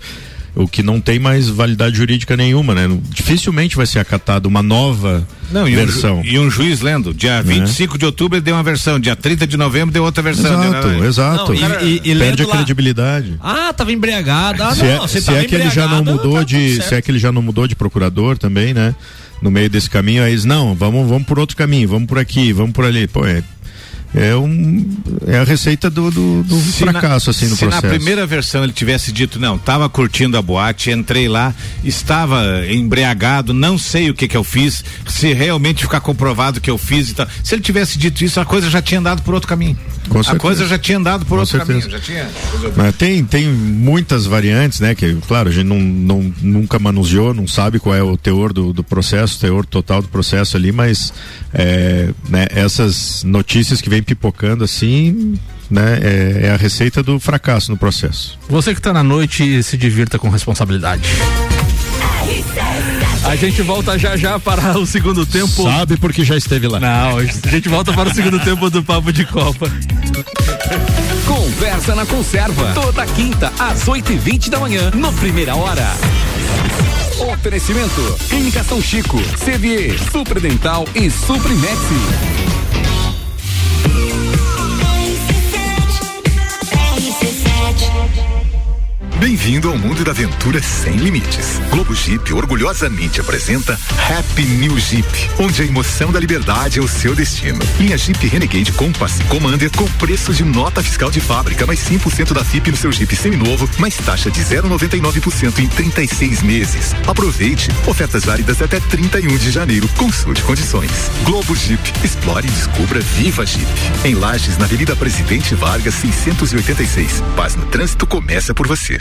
O que não tem mais validade jurídica nenhuma, né? Dificilmente vai ser acatado uma nova Não, e um, versão. ju- e um juiz lendo, dia 25 de outubro ele deu uma versão, dia 30 de novembro deu outra versão. Exato, Deu- exato. Não, e- e- e Perde lendo a lá- credibilidade. Ah, tava embriagado. Ah, se não, é, você se tava é que ele já não mudou tá de, se é que ele já não mudou de procurador também, né? No meio desse caminho, aí eles, não, vamos, vamos por outro caminho, vamos por aqui, vamos por ali. Pô, é, é um, é a receita do, do, do Se na- fracasso, assim, no se processo. na primeira versão ele tivesse dito, não, tava curtindo a boate, entrei lá, estava embriagado, não sei o que que eu fiz, se realmente ficar comprovado que eu fiz e tal. Se ele tivesse dito isso, a coisa já tinha andado por outro caminho. Com a certeza. coisa já tinha andado por Com outro certeza. caminho, já tinha. Mas tem, tem muitas variantes, né? Que, claro, a gente não, não, nunca manuseou, não sabe qual é o teor do, do processo, o teor total do processo ali, mas é, né, essas notícias que vem pipocando assim, né? É, é a receita do fracasso no processo. Você que está na noite, se divirta com responsabilidade. A gente volta já já para o segundo tempo. Sabe porque já esteve lá. Não, a gente volta para o segundo tempo do Papo de Copa. Conversa na Conserva. Toda quinta, às 8h20 da manhã, no Primeira Hora. Oferecimento: Clínica São Chico, CVE, Supredental e Thank you. Bem-vindo ao mundo da aventura sem limites. Globo Jeep orgulhosamente apresenta Happy New Jeep, onde a emoção da liberdade é o seu destino. Linha Jeep Renegade Compass Commander com preço de nota fiscal de fábrica, mais 5% da FIP no seu Jeep seminovo, mais taxa de 0,99% em 36 meses. Aproveite. Ofertas válidas até 31 de janeiro. Consulte condições. Globo Jeep. Explore e descubra Viva Jeep. Em Lages, na Avenida Presidente Vargas, 686. Paz no trânsito começa por você.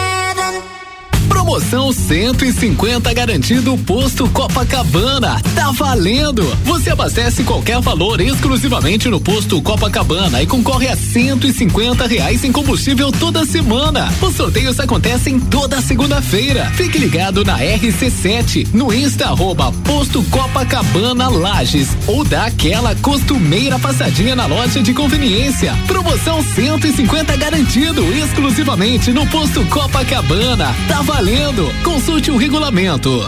Promoção 150 garantido posto Copacabana. Tá valendo! Você abastece qualquer valor exclusivamente no posto Copacabana e concorre a 150 reais em combustível toda semana. Os sorteios acontecem toda segunda-feira. Fique ligado na RC7 no Insta arroba posto Copacabana Lages ou dá aquela costumeira passadinha na loja de conveniência. Promoção 150 garantido exclusivamente no posto Copacabana. Tá valendo! Consulte o regulamento.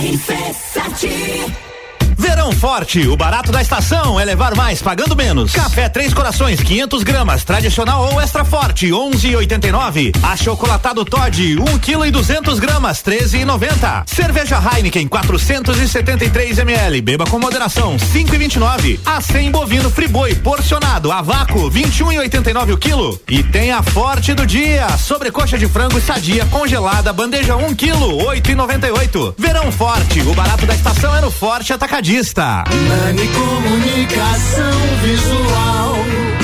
RC7 Verão forte, o barato da estação é levar mais pagando menos. Café Três Corações, 500 gramas, tradicional ou extra forte, 11,89. Achocolatado Todd, 1 kg e 200 gramas, 13,90. Cerveja Heineken, 473 ml, beba com moderação, 5,29. A100 bovino Friboi porcionado a vácuo, 21,89 o quilo. E tem a forte do dia, sobrecoxa de frango sadia congelada, bandeja 1 kg, 8,98. Verão forte, o barato da estação é no Forte Atacadista. Nani Comunicação Visual.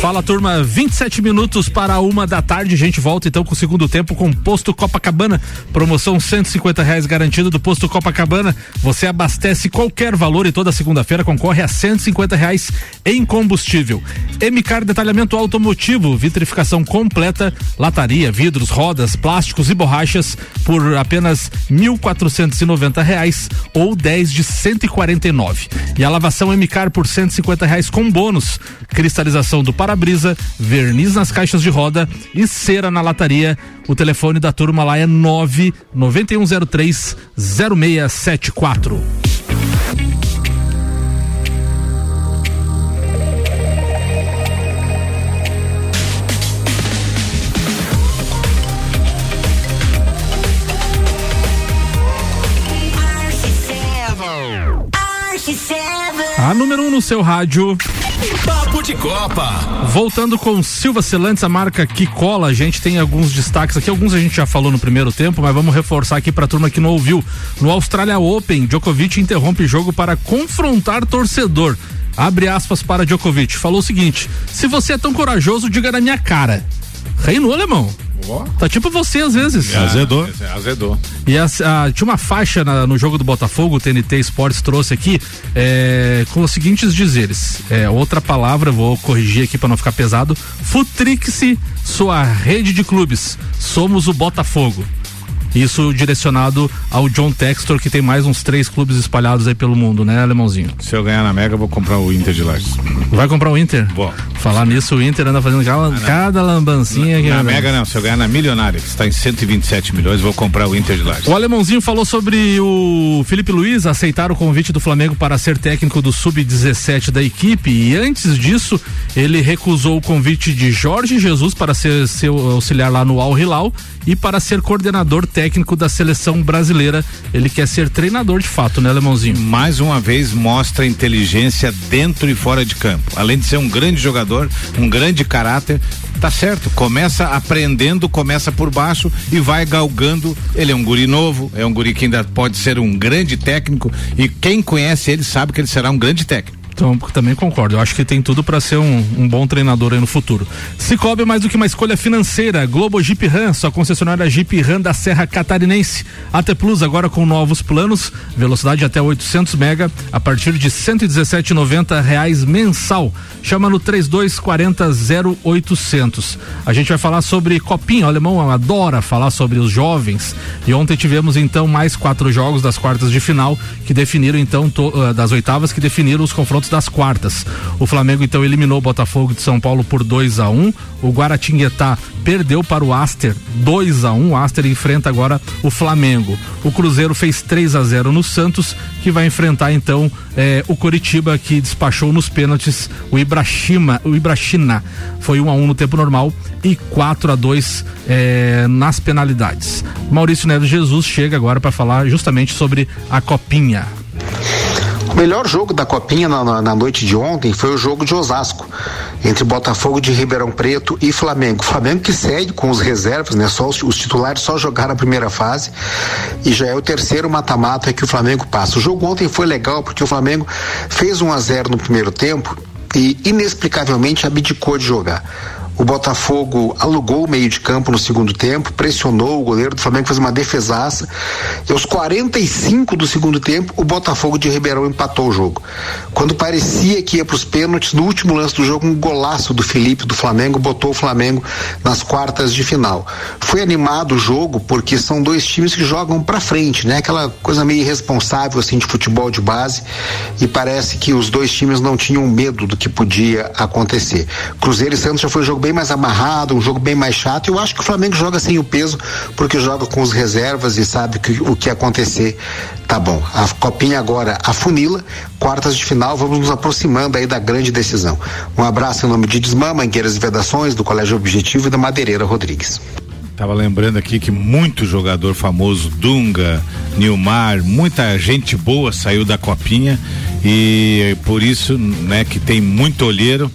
Fala turma, 27 minutos para uma da tarde. A gente volta então com o segundo tempo com Posto Copacabana. Promoção 150 reais garantido do Posto Copacabana. Você abastece qualquer valor e toda segunda-feira concorre a 150 reais em combustível. MCAR Detalhamento Automotivo, vitrificação completa, lataria, vidros, rodas, plásticos e borrachas por apenas 1.490 reais ou 10 de 149. E a lavação MCAR por 150 reais com bônus. Cristalização do para-brisa, verniz nas caixas de roda e cera na lataria. O telefone da turma lá é 99103 0674. A número 1 um no seu rádio. Papo de Copa. Voltando com Silva Celantes, a marca que cola, a gente tem alguns destaques aqui, alguns a gente já falou no primeiro tempo, mas vamos reforçar aqui pra turma que não ouviu. No Australia Open, Djokovic interrompe jogo para confrontar torcedor. Abre aspas para Djokovic. Falou o seguinte: se você é tão corajoso, diga na minha cara. Reinou, alemão. Tá tipo você às vezes. É, azedou. Azedou. E a, a, tinha uma faixa na, no jogo do Botafogo, o TNT Sports trouxe aqui, é, com os seguintes dizeres. É, outra palavra, vou corrigir aqui para não ficar pesado. Futrix, sua rede de clubes. Somos o Botafogo. Isso direcionado ao John Textor, que tem mais uns três clubes espalhados aí pelo mundo, né, Alemãozinho? Se eu ganhar na Mega, eu vou comprar o Inter de Lages. Vai comprar o Inter? Vou. Falar nisso, o Inter anda fazendo cada, Ah, cada lambancinha que Na anda. Mega não, se eu ganhar na Milionária, que está em 127 milhões, vou comprar o Inter de Lages. O alemãozinho falou sobre o Felipe Luiz aceitar o convite do Flamengo para ser técnico do sub-17 da equipe e antes disso ele recusou o convite de Jorge Jesus para ser seu auxiliar lá no Al Hilal e para ser coordenador técnico da seleção brasileira. Ele quer ser treinador de fato, né, alemãozinho? Mais uma vez mostra inteligência dentro e fora de campo. Além de ser um grande jogador, um grande caráter, tá certo. Começa aprendendo, começa por baixo e vai galgando. Ele é um guri novo, é um guri que ainda pode ser um grande técnico e quem conhece ele sabe que ele será um grande técnico. Então, também concordo. Eu acho que tem tudo para ser um, um bom treinador aí no futuro. Cicobi é mais do que uma escolha financeira. Globo Jeep Ram, sua concessionária Jeep Ram da Serra Catarinense. AT Plus agora com novos planos, velocidade até 800 mega a partir de 117,90 reais mensal. Chama no 3240 0800. A gente vai falar sobre Copinha. O alemão adora falar sobre os jovens. E ontem tivemos então mais quatro jogos das quartas de final que definiram então to, uh, das oitavas que definiram os confrontos das quartas. O Flamengo então eliminou o Botafogo de São Paulo por 2 a 1 um. O Guaratinguetá perdeu para o Aster 2 a 1 um. O Aster enfrenta agora o Flamengo. O Cruzeiro fez 3 a 0 no Santos, que vai enfrentar então eh, o Coritiba, que despachou nos pênaltis o Ibrahima, o Ibrachina. Foi 1 um a 1 um no tempo normal e 4 a 2 eh, nas penalidades. Maurício Neves Jesus chega agora para falar justamente sobre a Copinha. Melhor jogo da Copinha na, na, na, noite de ontem foi o jogo de Osasco, entre Botafogo de Ribeirão Preto e Flamengo. Flamengo que segue com os reservas, né? Só os, os titulares só jogaram a primeira fase e já é o terceiro mata-mata que o Flamengo passa. O jogo ontem foi legal porque o Flamengo fez 1 a 0 no primeiro tempo e inexplicavelmente abdicou de jogar. O Botafogo alugou o meio de campo no segundo tempo, pressionou o goleiro do Flamengo, fez uma defesaça. E aos 45 do segundo tempo, o Botafogo de Ribeirão empatou o jogo. Quando parecia que ia para os pênaltis, no último lance do jogo, um golaço do Felipe do Flamengo botou o Flamengo nas quartas de final. Foi animado o jogo porque são dois times que jogam para frente, né? Aquela coisa meio irresponsável assim de futebol de base. E parece que os dois times não tinham medo do que podia acontecer. Cruzeiro e Santos já foi um jogo bem mais amarrado, um jogo bem mais chato. Eu acho que o Flamengo joga sem o peso, porque joga com os reservas e sabe que o que acontecer tá bom. A copinha agora afunila, quartas de final, vamos nos aproximando aí da grande decisão. Um abraço em nome de Desmã, Mangueiras e Vedações, do Colégio Objetivo e da Madeireira Rodrigues. Tava lembrando aqui que muito jogador famoso, Dunga, Nilmar, muita gente boa saiu da copinha e por isso, né, que tem muito olheiro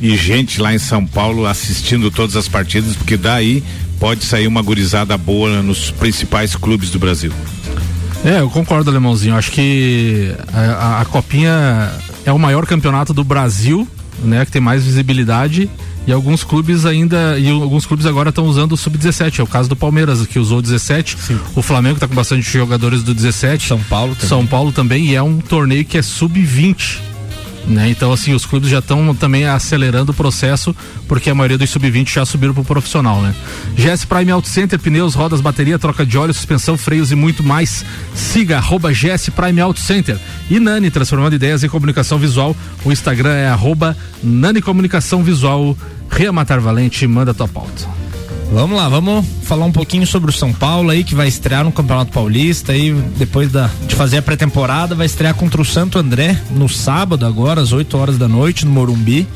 e gente lá em São Paulo assistindo todas as partidas, porque daí pode sair uma gurizada boa nos principais clubes do Brasil. É, eu concordo, Alemãozinho. Acho que a, a, a Copinha é o maior campeonato do Brasil, né? Que tem mais visibilidade. E alguns clubes ainda. E alguns clubes agora estão usando o Sub-17. É o caso do Palmeiras, que usou o 17. Sim. O Flamengo está com bastante jogadores do 17. São Paulo também. São Paulo também. E é um torneio que é sub-20. Né? Então, assim, os clubes já estão também acelerando o processo, porque a maioria dos sub-20 já subiram pro profissional, né? GS Prime Auto Center, pneus, rodas, bateria, troca de óleo, suspensão, freios e muito mais. Siga arroba GS Prime Auto Center. E Nani, transformando ideias em comunicação visual. O Instagram é arroba Nani Comunicação Visual. Ria Matar Valente, manda tua pauta. Vamos lá, vamos falar um pouquinho sobre o São Paulo aí, que vai estrear no Campeonato Paulista aí, depois da, de fazer a pré-temporada, vai estrear contra o Santo André no sábado agora, às 8 horas da noite, no Morumbi.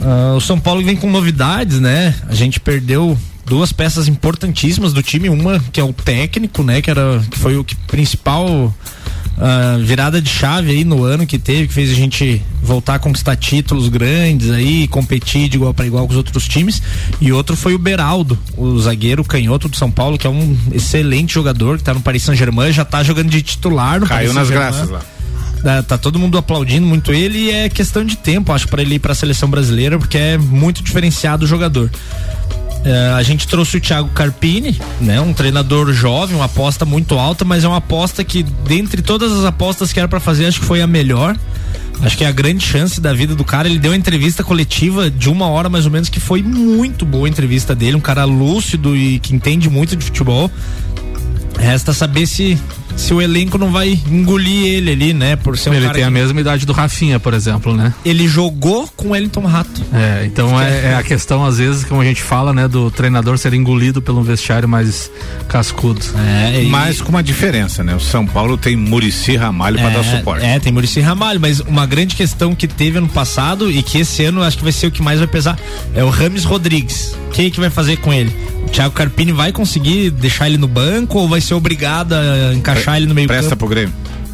Uh, o São Paulo vem com novidades, né? A gente perdeu duas peças importantíssimas do time, uma que é o técnico, né? Que, era, que foi o que, principal Uh, virada de chave aí no ano que teve, que fez a gente voltar a conquistar títulos grandes aí, competir de igual para igual com os outros times. E outro foi o Beraldo, o zagueiro canhoto do São Paulo, que é um excelente jogador, que tá no Paris Saint-Germain, já tá jogando de titular no Caiu nas graças lá. Tá, tá, todo mundo aplaudindo muito ele e é questão de tempo, acho, para ele ir para a seleção brasileira, porque é muito diferenciado o jogador. Uh, a gente trouxe o Thiago Carpini, né? Um treinador jovem, uma aposta muito alta, mas é uma aposta que, dentre todas as apostas que era para fazer, acho que foi a melhor. Acho que é a grande chance da vida do cara. Ele deu uma entrevista coletiva de uma hora mais ou menos, que foi muito boa a entrevista dele. Um cara lúcido e que entende muito de futebol. Resta saber se se o elenco não vai engolir ele ali, né? Por ser um ele cara tem que a mesma idade do Rafinha, por exemplo, né? ele jogou com o Wellington Rato. É, então é, é a questão, às vezes, como a gente fala, né, do treinador ser engolido pelo vestiário mais cascudo. É, Mas com uma diferença, né? O São Paulo tem Murici Ramalho para dar suporte. É, tem Murici Ramalho, mas uma grande questão que teve ano passado e que esse ano acho que vai ser o que mais vai pesar é o Rames Rodrigues. O que, que vai fazer com ele? O Thiago Carpini vai conseguir deixar ele no banco ou vai ser obrigado a encaixar ele no meio Presta campo? pro Grêmio.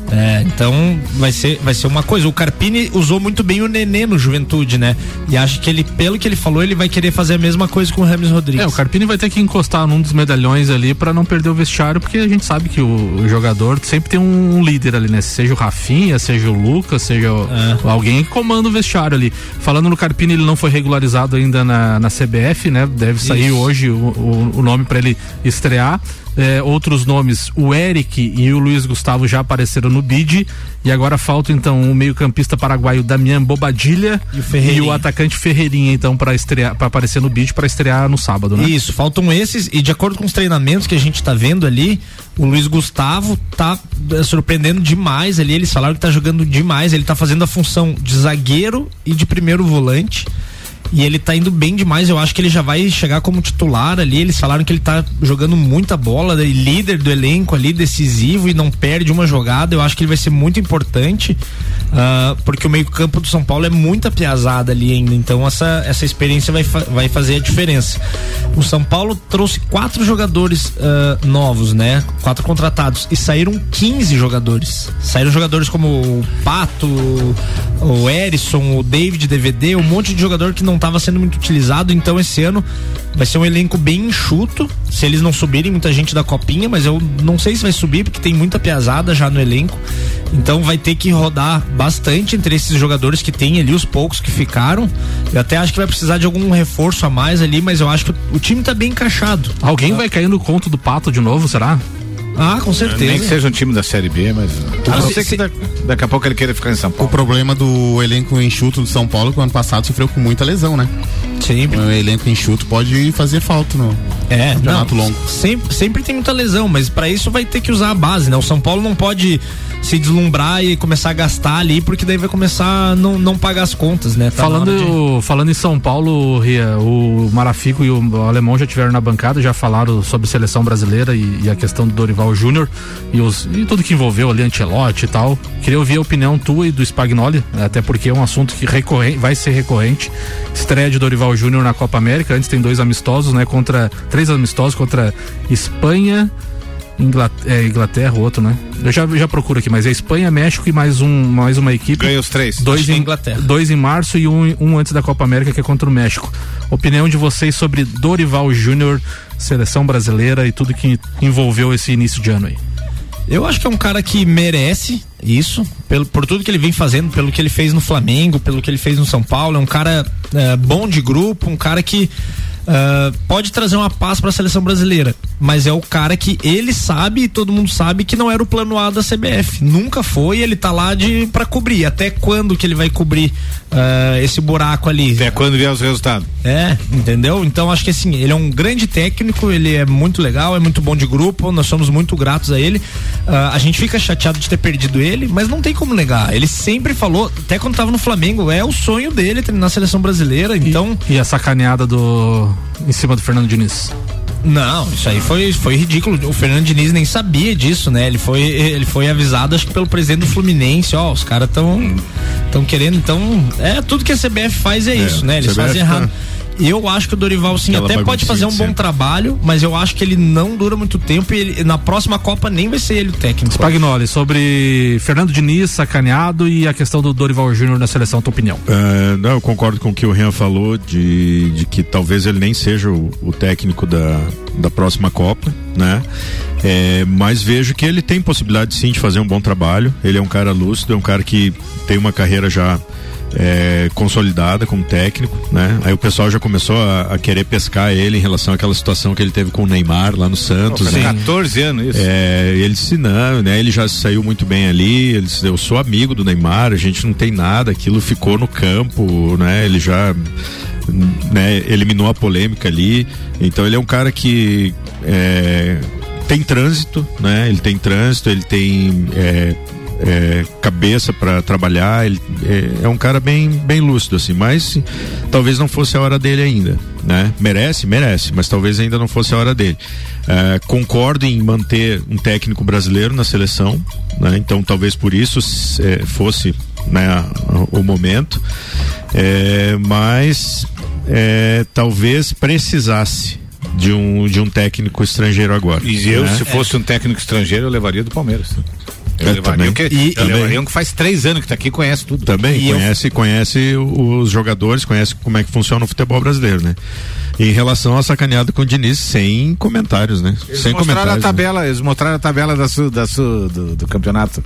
É, então vai ser, vai ser uma coisa. O Carpini usou muito bem o Nenê no Juventude, né? E acho que ele, pelo que ele falou, ele vai querer fazer a mesma coisa com o Rames Rodrigues. É, o Carpini vai ter que encostar num dos medalhões ali pra não perder o vestiário, porque a gente sabe que o, o jogador sempre tem um, líder ali, né? Seja o Rafinha, seja o Lucas, seja o- É. alguém que comanda o vestiário ali. Falando no Carpini, ele não foi regularizado ainda na, na CBF, né? Deve sair Isso. hoje o, o, o nome pra ele estrear. É, outros nomes, o Eric e o Luiz Gustavo já apareceram no bid. E agora falta então o meio-campista paraguaio Damian Bobadilha E e o atacante Ferreirinha, então, para estrear, para aparecer no bid para estrear no sábado, né? Isso, faltam esses e de acordo com os treinamentos que a gente tá vendo ali, o Luiz Gustavo tá eh, surpreendendo demais ali, eles falaram que tá jogando demais, ele tá fazendo a função de zagueiro e de primeiro volante. E ele tá indo bem demais, eu acho que ele já vai chegar como titular ali. Eles falaram que ele tá jogando muita bola, né, líder do elenco ali, decisivo e não perde uma jogada. Eu acho que ele vai ser muito importante, ah, porque o meio-campo do São Paulo é muita piazada ali ainda. Então essa, essa experiência vai, vai fazer a diferença. O São Paulo trouxe quatro jogadores ah, novos, né? Quatro contratados. E saíram 15 jogadores. Saíram jogadores como o Pato, o Erisson, o David DVD, um monte de jogador que não estava sendo muito utilizado. Então esse ano vai ser um elenco bem enxuto. Se eles não subirem, muita gente da copinha, mas eu não sei se vai subir, porque tem muita piazada já no elenco. Então vai ter que rodar bastante entre esses jogadores que tem ali, os poucos que ficaram. Eu até acho que vai precisar de algum reforço a mais ali, mas eu acho que o time tá bem encaixado. Alguém vai cair no conto do pato de novo, será? Ah, com certeza. Nem que seja um time da Série B, mas. A não se- ser que da- daqui a pouco ele queira ficar em São O Paulo. problema do elenco enxuto do São Paulo, que o ano passado sofreu com muita lesão, né? Sempre. O elenco enxuto pode fazer falta no É, campeonato não, longo. Sempre, sempre tem muita lesão, mas pra isso vai ter que usar a base, né? O São Paulo não pode se deslumbrar e começar a gastar ali, porque daí vai começar a não, não pagar as contas, né? Tá hora de- falando, falando em São Paulo, Ria, o Marafico e o Alemão já tiveram na bancada, já falaram sobre seleção brasileira e, e a questão do Dorival Júnior e, e tudo que envolveu ali, Ancelotti e tal. Queria ouvir a opinião tua e do Spagnoli, até porque é um assunto que recorrente, vai ser recorrente. Estreia de Dorival Júnior na Copa América, antes tem dois amistosos, né? Contra. Três amistosos contra Espanha. Inglaterra, é, Inglaterra, o outro, né? Eu já, já procuro aqui, mas é Espanha, México e mais, um, mais uma equipe. Ganha os três. Dois é em, Inglaterra. dois em março e um, um antes da Copa América, que é contra o México. Opinião de vocês sobre Dorival Júnior, seleção brasileira e tudo que envolveu esse início de ano aí. Eu acho que é um cara que merece isso, pelo, por tudo que ele vem fazendo, pelo que ele fez no Flamengo, pelo que ele fez no São Paulo. É um cara é, bom de grupo, um cara que é, pode trazer uma paz para a seleção brasileira. Mas é o cara que ele sabe e todo mundo sabe que não era o plano A da CBF. Nunca foi, ele tá lá de para cobrir. Até quando que ele vai cobrir é, esse buraco ali? Até quando vier os resultados. É, entendeu? Então acho que assim, ele é um grande técnico, ele é muito legal, é muito bom de grupo, nós somos muito gratos a ele. Ah, a gente fica chateado de ter perdido ele, mas não tem como negar. Ele sempre falou, até quando tava no Flamengo, é o sonho dele treinar a seleção brasileira, então. E a sacaneada do. em cima do Fernando Diniz. Não, isso aí foi, foi ridículo. O Fernando Diniz nem sabia disso, né? Ele foi, ele foi avisado, acho que pelo presidente do Fluminense, ó, os caras tão, tão querendo, então, é, tudo que a CBF faz é, isso, né? Eles CBF fazem tá- errado. Eu acho que o Dorival sim Aquela até pode fazer um bom trabalho, mas eu acho que ele não dura muito tempo e ele- na próxima Copa nem vai ser ele o técnico. Spagnoli, sobre Fernando Diniz, sacaneado e a questão do Dorival Júnior na seleção, tua opinião. É, não, eu concordo com o que o Rian falou de, de que talvez ele nem seja o, o técnico da, da próxima Copa, né? É, mas vejo que ele tem possibilidade sim de fazer um bom trabalho. Ele é um cara lúcido, é um cara que tem uma carreira já é, consolidada como técnico, né? Aí o pessoal já começou a, a, querer pescar ele em relação àquela situação que ele teve com o Neymar lá no Santos. Né? 14 anos isso. É, ele disse não, né? Ele já saiu muito bem ali, ele disse, eu sou amigo do Neymar, a gente não tem nada, aquilo ficou no campo, né? Ele já né, eliminou a polêmica ali. Então ele é um cara que é, tem trânsito, né? Ele tem trânsito, ele tem é, é, cabeça para trabalhar, ele é, é, um cara bem, bem lúcido assim, mas talvez não fosse a hora dele ainda, né? Merece, merece, mas talvez ainda não fosse a hora dele. É, concordo em manter um técnico brasileiro na seleção, né? Então talvez por isso é, fosse né, o momento, é, mas é, talvez precisasse de um, de um técnico estrangeiro agora. E eu, né? se fosse um técnico estrangeiro, eu levaria do Palmeiras. Eu, levaria, que, e, eu levaria um que faz três anos que está aqui conhece tudo. Também, e conhece, eu... conhece os jogadores, conhece como é que funciona o futebol brasileiro, né? Em relação à sacaneada com o Diniz, sem comentários, né? Eles sem mostraram comentários. A tabela, né? Eles mostraram a tabela da, su, da su, do, do campeonato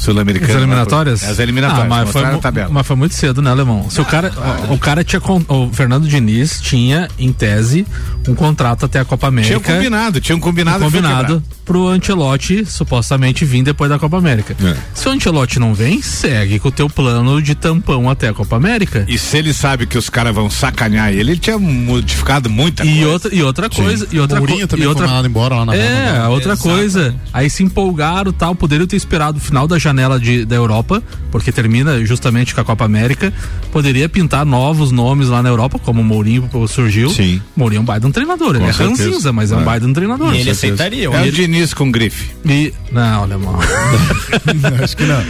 sul-americano. As eliminatórias? As eliminatórias. Ah, mas, foi, mas foi muito cedo, né, Alemão? Se ah, o cara, o, o cara tinha, o Fernando Diniz tinha, em tese, um contrato até a Copa América. Tinha combinado, tinha um combinado. Um combinado pro Ancelotti supostamente vir depois da Copa América. É. Se o Ancelotti não vem, segue com o teu plano de tampão até a Copa América. E se ele sabe que os caras vão sacanear ele, ele tinha modificado muita e coisa. Outra, e outra coisa, e outra coisa. também e outra, foi embora lá na É, Roma, outra Exato. coisa. Aí se empolgaram tal, poderiam ter esperado o final da janela de, da Europa, porque termina justamente com a Copa América. Poderia pintar novos nomes lá na Europa, como o Mourinho surgiu. Sim. Mourinho é um baita um treinador. Ele é ranzinza, mas é, um baita um treinador. E ele aceitaria. É o ele... Diniz com grife. E, não, alemão. Acho que não.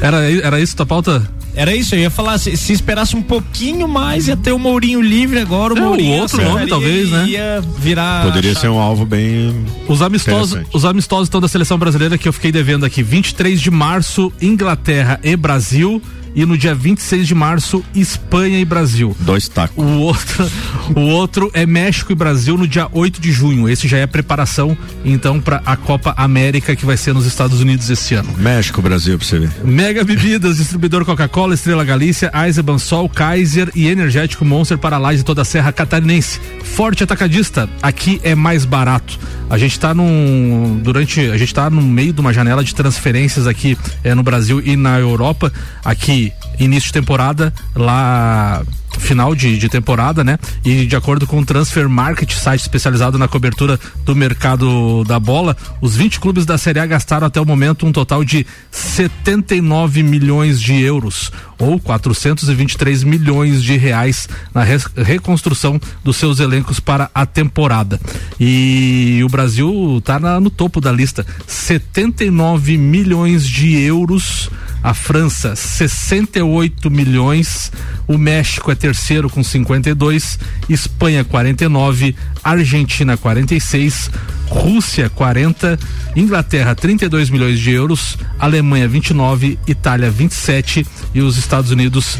Era, era isso tua pauta? Era isso, eu ia falar, se, se esperasse um pouquinho mais, ia ter o Mourinho livre agora, o É, Mourinho outro nome, talvez, né? Ia virar. Poderia ser um alvo bem. Os amistosos, os amistosos então da seleção brasileira que eu fiquei devendo aqui, 23 de março, Inglaterra e Brasil. E no dia 26 de março, Espanha e Brasil. Dois tacos. O outro, o outro é México e Brasil no dia 8 de junho. Esse já é preparação, então, para a Copa América que vai ser nos Estados Unidos esse ano. México, Brasil, pra você ver. Mega Bebidas, distribuidor Coca-Cola, Estrela Galícia, Eisenbahn Sol, Kaiser e Energético Monster para lá de toda a Serra Catarinense. Forte Atacadista, aqui é mais barato. A gente está num durante a gente tá no meio de uma janela de transferências aqui é, no Brasil e na Europa. Aqui início de temporada, lá final de, de temporada, né? E de acordo com o Transfer Market, site especializado na cobertura do mercado da bola, os 20 clubes da Série A gastaram até o momento um total de 79 milhões de euros ou 423 milhões de reais na res- reconstrução dos seus elencos para a temporada. E o Brasil está no topo da lista, 79 milhões de euros. A França, 68 milhões. O México é terceiro com 52. Espanha, 49. Argentina, 46. Rússia, 40. Inglaterra, 32 milhões de euros. Alemanha, 29. Itália, 27. E os Estados Unidos,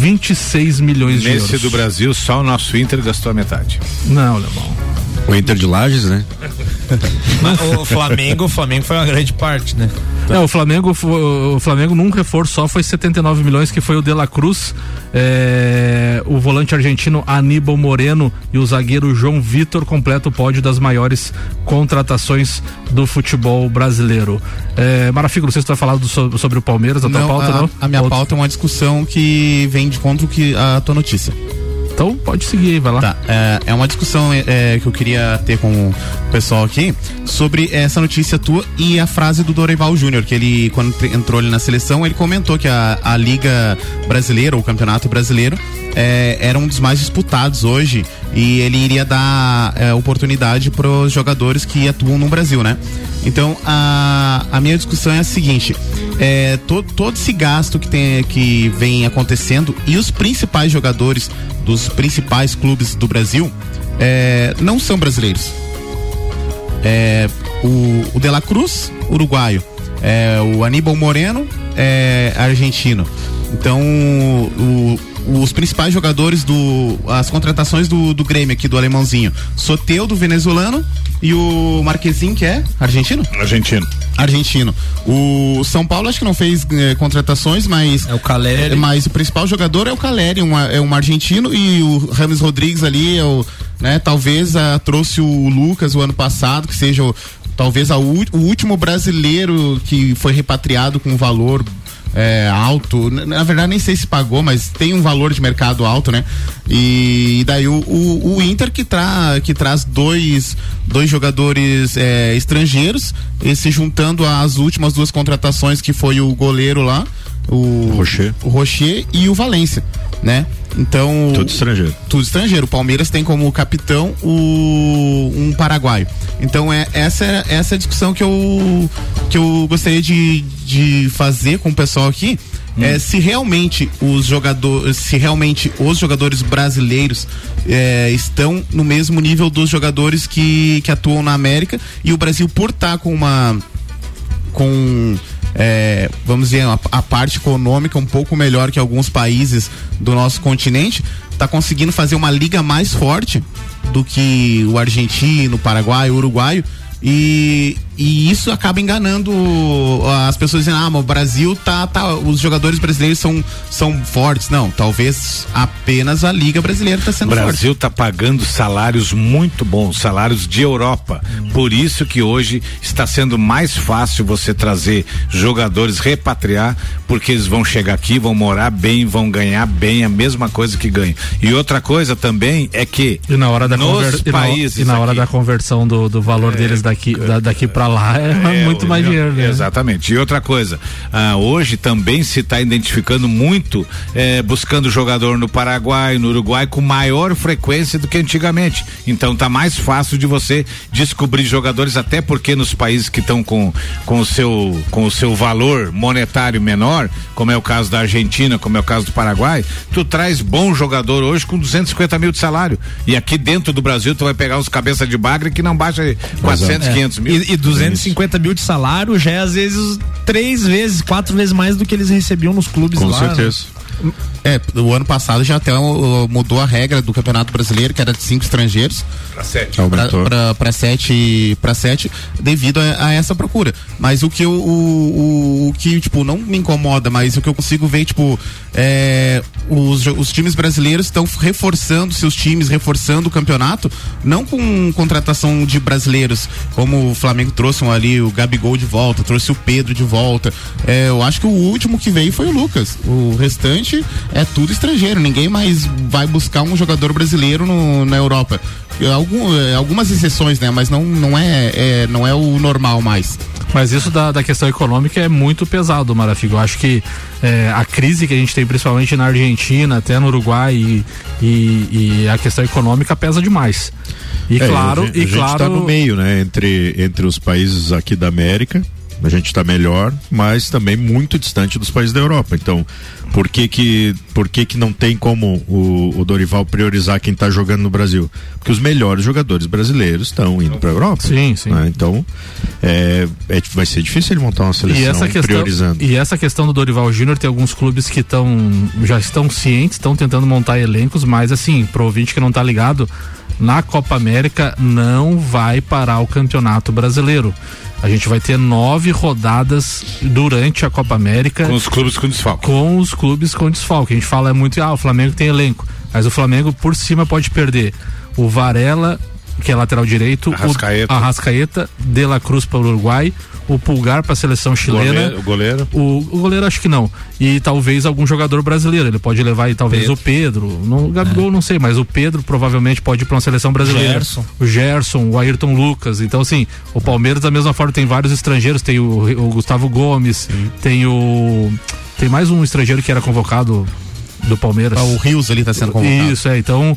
26 milhões de Nesse euros. do Brasil, só o nosso Inter gastou a metade. Não, Alemão. O Inter de Lages, né? Mas o Flamengo, o Flamengo foi uma grande parte, né? É, o Flamengo, o Flamengo num reforço só foi 79 milhões, que foi o De La Cruz, é, o volante argentino Aníbal Moreno e o zagueiro João Vitor completa o pódio das maiores contratações do futebol brasileiro. É, Marafigo, não sei se tu vai falar do- so- sobre o Palmeiras, a tua Não, pauta, a, não? a minha Outro- pauta é uma discussão que vem de contra o que a tua notícia. Então pode seguir aí, vai lá. Tá, é, é uma discussão é, que eu queria ter com o pessoal aqui sobre essa notícia tua e a frase do Dorival Júnior, que ele, quando entrou ali na seleção, ele comentou que a, a Liga Brasileira, o Campeonato Brasileiro, é, era um dos mais disputados hoje e ele iria dar é, oportunidade para os jogadores que atuam no Brasil, né? Então a, a minha discussão é a seguinte: é, to- todo esse gasto que, tem, que vem acontecendo e os principais jogadores dos principais clubes do Brasil é, não são brasileiros. É, o, o De La Cruz, uruguaio. É, o Aníbal Moreno, é, argentino. Então, o- os principais jogadores do. As contratações do, do Grêmio aqui, do alemãozinho. Soteudo, venezuelano, e o Marquezinho, que é argentino? Argentino. Argentino. O São Paulo acho que não fez eh, contratações, mas. É o Caleri. Mas o principal jogador é o Caleri, um, é um argentino, e o Rames Rodrigues ali é o. Né, talvez ah, trouxe o Lucas o ano passado, que seja o, talvez a, o último brasileiro que foi repatriado com valor é, alto. Na, verdade, nem sei se pagou, mas tem um valor de mercado alto, né? E, daí o, o, o Inter que, tra, que traz dois, dois jogadores é, estrangeiros, e se juntando às últimas duas contratações que foi o goleiro lá, o Rocher, o Rocher e o Valência, né? Então. Tudo estrangeiro. Tudo estrangeiro. O Palmeiras tem como capitão o um paraguaio. Então é essa é- essa é a discussão que eu que eu gostaria de, de fazer com o pessoal aqui. É, se realmente os jogadores, se realmente os jogadores brasileiros é, estão no mesmo nível dos jogadores que, que atuam na América e o Brasil por estar com uma com é, vamos dizer a, a parte econômica um pouco melhor que alguns países do nosso continente. Está conseguindo fazer uma liga mais forte do que o argentino, o paraguaio, o uruguaio e, e isso acaba enganando as pessoas dizendo, ah, mas o Brasil tá, tá os jogadores brasileiros são, são fortes. Não, talvez apenas a Liga Brasileira está O sendo forte. Brasil está pagando salários muito bons, salários de Europa. Por isso que hoje está sendo mais fácil você trazer jogadores, repatriar, porque eles vão chegar aqui, vão morar bem, vão ganhar bem, a mesma coisa que ganham. E outra coisa também é que E na hora da, nos conver... e na, países e na hora aqui- da conversão do, do valor deles daqui, da- daqui para lá é, É, muito mais dinheiro, né? Exatamente. E outra coisa, ah, hoje também se está identificando muito, eh, buscando jogador no Paraguai, no Uruguai, com maior frequência do que antigamente. Então tá mais fácil de você descobrir jogadores, até porque nos países que estão com, com, o seu, com o seu valor monetário menor, como é o caso da Argentina, como é o caso do Paraguai, tu traz bom jogador hoje com 250 mil de salário. E aqui dentro do Brasil tu vai pegar uns cabeça de bagre que não baixa 400, É. 500 mil. E, e 250 mil de salário já é às vezes três vezes, quatro vezes mais do que eles recebiam nos clubes Com lá. certeza. É, o ano passado já até mudou a regra do Campeonato Brasileiro, que era de cinco estrangeiros. Pra sete. Para sete, pra sete, devido a, a essa procura. Mas o que eu, o, o, o que, tipo, não me incomoda, mas o que eu consigo ver, tipo, é, os, os times brasileiros estão reforçando seus times, reforçando o campeonato, não com contratação de brasileiros, como o Flamengo trouxe ali, o Gabigol de volta, trouxe o Pedro de volta. É, eu acho que o último que veio foi o Lucas. O restante é tudo estrangeiro. Ninguém mais vai buscar um jogador brasileiro no- na Europa. É, Algum, é, algumas exceções, né? Mas não, não, é, é- não é o normal mais. Mas isso da, da questão econômica é muito pesado, Marafigo. Eu acho que é, a crise que a gente tem, principalmente na Argentina, até no Uruguai, e, e- e a questão econômica pesa demais. E É, claro, a gente, e a gente claro. tá no meio, né? Entre, entre os países aqui da América, a gente está melhor, mas também muito distante dos países da Europa. Então, por que que, por que, que não tem como o, o Dorival priorizar quem está jogando no Brasil? Porque os melhores jogadores brasileiros estão indo para a Europa. Sim, sim. né? Então, é, é- vai ser difícil ele montar uma seleção E essa, questão, priorizando. e essa questão do Dorival Júnior tem alguns clubes que estão já estão cientes, estão tentando montar elencos, mas assim, pro ouvinte que não tá ligado, na Copa América não vai parar o Campeonato Brasileiro. A gente vai ter nove rodadas durante a Copa América. Com os clubes com desfalque. Com os clubes com desfalque. A gente fala muito, ah, o Flamengo tem elenco. Mas o Flamengo por cima pode perder o Varela, que é lateral direito, Arrascaeta. o Arrascaeta, De La Cruz para o Uruguai, o Pulgar para a seleção chilena. Goleiro- o goleiro? O, o goleiro acho que não. E talvez algum jogador brasileiro. Ele pode levar aí talvez Pedro. o Pedro. No, o Gabigol não sei, mas o Pedro provavelmente pode ir para uma seleção brasileira. Gerson. O Gerson, o Ayrton Lucas. Então, assim, o Palmeiras, da mesma forma, tem vários estrangeiros. Tem o, o Gustavo Gomes, tem o. Tem mais um estrangeiro que era convocado do Palmeiras. Ah, o Rios ali tá sendo convocado. Isso, é. Então,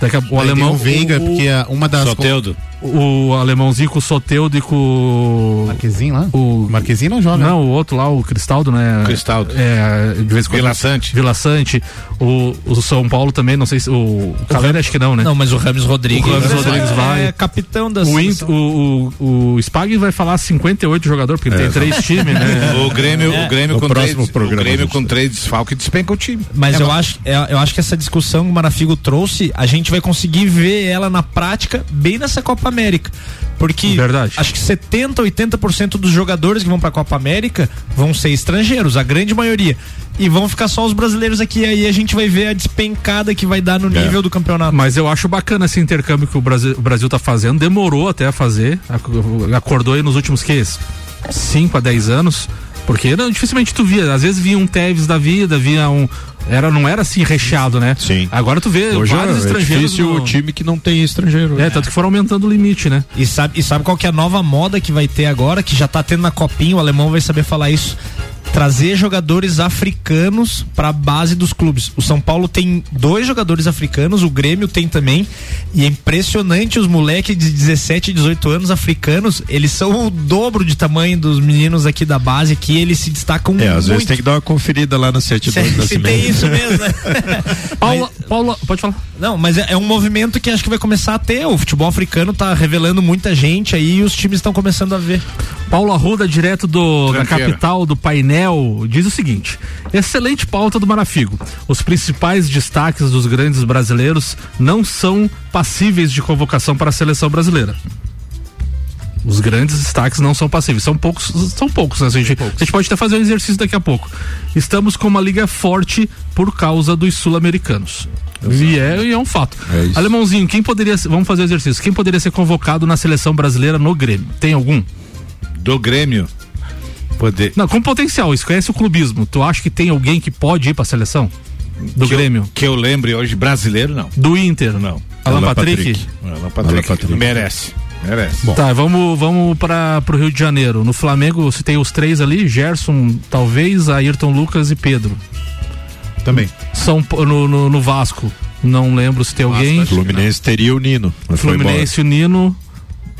daqui a, o Aí tem alemão. o Veiga, porque a- uma das- Soteldo. O alemãozinho com o Soteudo e com. Marquezinho lá? O Marquezinho não joga. Não, o outro lá, o Cristaldo, né? Cristaldo. É, de vez em quando. Vila Sante. Vila Sante. O, o São Paulo também, não sei se. O, o Caleri acho que não, né? Não, mas o Rames Rodrigues, O Rames Rodrigues é, vai. é capitão da O. Int- o, o, o Spag vai falar 58 jogador, porque ele tem três times, né? O Grêmio, É. o Grêmio No com três, programa o Grêmio com três desfalque despenca o time. Mas É, eu, acho, é, eu acho que essa discussão que o Marafigo trouxe, a gente vai conseguir ver ela na prática bem nessa Copa América. Porque Verdade. acho que 70, 80% dos jogadores que vão pra Copa América vão ser estrangeiros, a grande maioria. E vão ficar só os brasileiros aqui, aí a gente vai ver a despencada que vai dar no É. nível do campeonato. Mas eu acho bacana esse intercâmbio que o Brasil, o Brasil tá fazendo. Demorou até a fazer. ac- Acordou aí nos últimos que 5 a 10 anos. Porque não, dificilmente tu via. Às vezes via um Tevez da vida, via um. Era, não era assim recheado, né? Sim. Agora tu vê Hoje vários é estrangeiros. difícil no- o time que não tem estrangeiro. É, tanto que foram aumentando o limite, né? E sabe, e sabe qual que é a nova moda que vai ter agora, que já tá tendo na copinha, o alemão vai saber falar isso. Trazer jogadores africanos pra base dos clubes. O São Paulo tem dois jogadores africanos, o Grêmio tem também. E é impressionante os moleques de 17, 18 anos africanos, eles são o dobro de tamanho dos meninos aqui da base, aqui eles se destacam É, às muito. vezes tem que dar uma conferida lá na certidão Se, se tem isso mesmo, né? Paula, Paula, pode falar. Não, mas é, é um movimento que acho que vai começar a ter. O futebol africano tá revelando muita gente aí e os times estão começando a ver. Paulo Arruda, direto do, da capital do painel, diz o seguinte: excelente pauta do Marafigo. Os principais destaques dos grandes brasileiros não são passíveis de convocação para a seleção brasileira. Os grandes destaques não são passíveis, são poucos, são poucos, né? A gente, a gente pode até fazer um exercício daqui a pouco. Estamos com uma liga forte por causa dos sul-americanos. E é, e é um fato. Alemãozinho, quem poderia. Vamos fazer o exercício. Quem poderia ser convocado na seleção brasileira no Grêmio? Tem algum? Do Grêmio? Poder. Não, com potencial, isso conhece o clubismo. Tu acha que tem alguém que pode ir pra seleção? Do Que eu- Grêmio? que eu lembre hoje, brasileiro não. Do Inter? Não. Alan, Alan Patrick? Patrick. Alan Patrick. Merece. Merece. Tá, vamos, vamos para pro Rio de Janeiro. No Flamengo, se tem os três ali, Gerson, talvez, Ayrton Lucas e Pedro. Também. São no, no, no Vasco, não lembro se tem alguém. Fluminense teria o Nino. Fluminense, o Nino.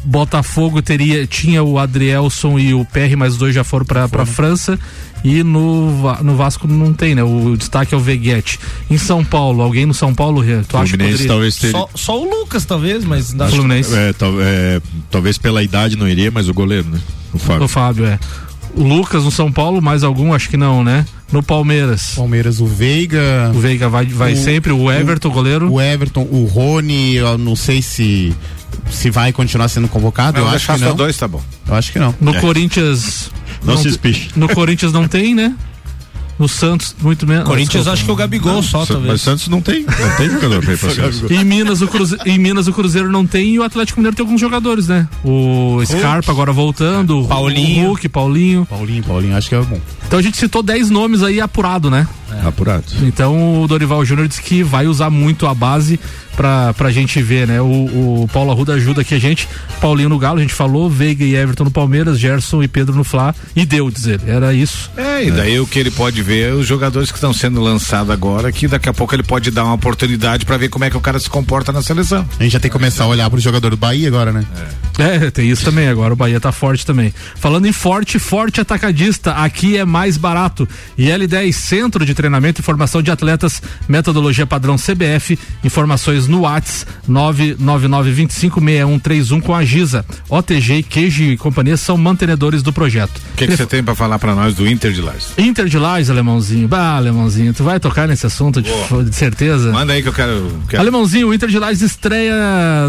Botafogo teria tinha o Adrielson e o PR, mas os dois já foram para para França. E no, no Vasco não tem, né? O destaque é o Veguete. Em São Paulo, alguém no São Paulo, Rê? Tu acha que poderia? talvez teria. Só, só o Lucas, talvez, mas. Acho- Fluminense. É, tal- é, talvez pela idade não iria, mas o goleiro, né? O Fábio. O Fábio, é. O Lucas no São Paulo, mais algum? Acho que não, né? No Palmeiras. Palmeiras, o Veiga. O Veiga vai, vai O- sempre, o Everton, goleiro. O Everton, o Rony, eu não sei se se vai continuar sendo convocado. Não, eu acho que só não. dois tá bom. Eu acho que não. No É. Corinthians. Não se te- espiche. No Corinthians não tem, né? No Santos, muito menos. Corinthians, acho que o Gabigol só, Sa- talvez. Mas Santos não tem, não tem jogador pra ir pra Santos. Em Minas, o Cruzeiro, em Minas o Cruzeiro não tem e o Atlético Mineiro tem alguns jogadores, né? O Scarpa agora voltando, Paulinho. o Hulk, Paulinho. Paulinho, Paulinho, acho que é bom. Então a gente citou 10 nomes aí apurado, né? Apurado. Então o Dorival Júnior disse que vai usar muito a base pra, pra gente ver, né? O, o Paulo Arruda ajuda aqui a gente. Paulinho no Galo, a gente falou, Veiga e Everton no Palmeiras, Gerson e Pedro no Fla. E deu, dizer. Era isso. É, e daí o que ele pode ver é os jogadores que estão sendo lançados agora, que daqui a pouco ele pode dar uma oportunidade pra ver como é que o cara se comporta na seleção. A gente já tem que começar a olhar pro jogador do Bahia agora, né? É, tem isso também. Agora o Bahia tá forte também. Falando em forte, forte atacadista. Aqui é mais barato. E L10 Centro de Treinamento e Formação de Atletas, metodologia padrão CBF. Informações no Whats 999256131 com a Giza. OTG, Queijo e companhia são mantenedores do projeto. O que você tem pra falar pra nós do Inter de Lages? Inter de Lages, alemãozinho. Bah, alemãozinho, tu vai tocar nesse assunto de, de certeza? Manda aí que eu quero. quero... Alemãozinho, o Inter de Lages estreia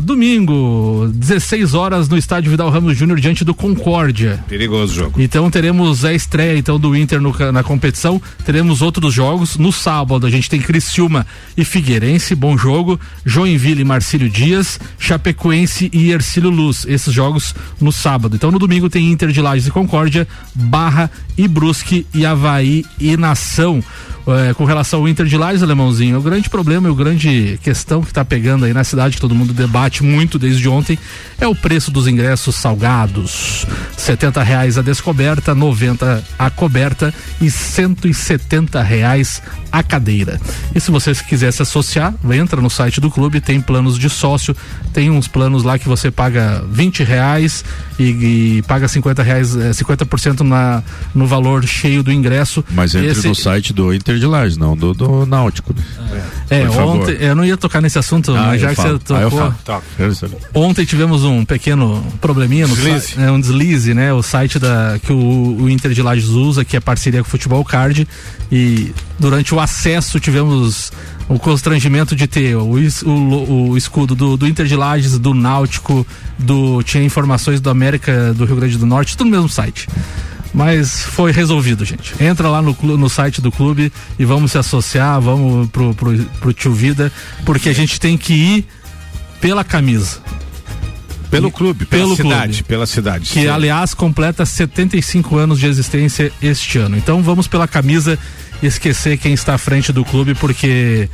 domingo, 16 horas no estádio Vidal Ramos Júnior diante do Concórdia. Perigoso jogo. Então teremos a estreia então do Inter no na competição, teremos outros jogos. No sábado a gente tem Criciúma e Figueirense, bom jogo. Joinville e Marcílio Dias, Chapecoense e Ercílio Luz. Esses jogos no sábado. Então no domingo tem Inter de Lages e Concórdia, Barra e Brusque e Havaí e Nação. É, com relação ao Inter de Lages, alemãozinho, o grande problema e o grande questão que está pegando aí na cidade, que todo mundo debate muito desde ontem, é o preço dos ingressos salgados. R$ reais a descoberta, 90 a coberta e 170 reais a cadeira. E se você quiser se associar, entra no site do clube, tem planos de sócio, tem uns planos lá que você paga 20 reais e, e paga 50 reais, eh, 50% na, no valor cheio do ingresso. Mas entre Esse- no site do Inter de Lages, não do, do Náutico. Né? É, favor. ontem, eu não ia tocar nesse assunto, Ah, mas já que falo. você Ah, tocou. falo. Tá. Ontem tivemos um pequeno probleminha no Deslize. site, é, um deslize, né? O site da, que o, o Inter de Lages usa, que é parceria com o Futebol Card, e durante o acesso tivemos o constrangimento de ter o, o, o escudo do, do Inter de Lages, do Náutico, do tinha informações do América do Rio Grande do Norte, tudo no mesmo site. Mas foi resolvido, gente. Entra lá no, no site do clube e vamos se associar, vamos pro, pro, pro Tio Vida, porque a gente tem que ir pela camisa. Pelo clube, pela Pelo cidade, clube. pela cidade. Que, Sim. aliás, completa 75 anos de existência este ano. Então vamos pela camisa esquecer quem está à frente do clube, porque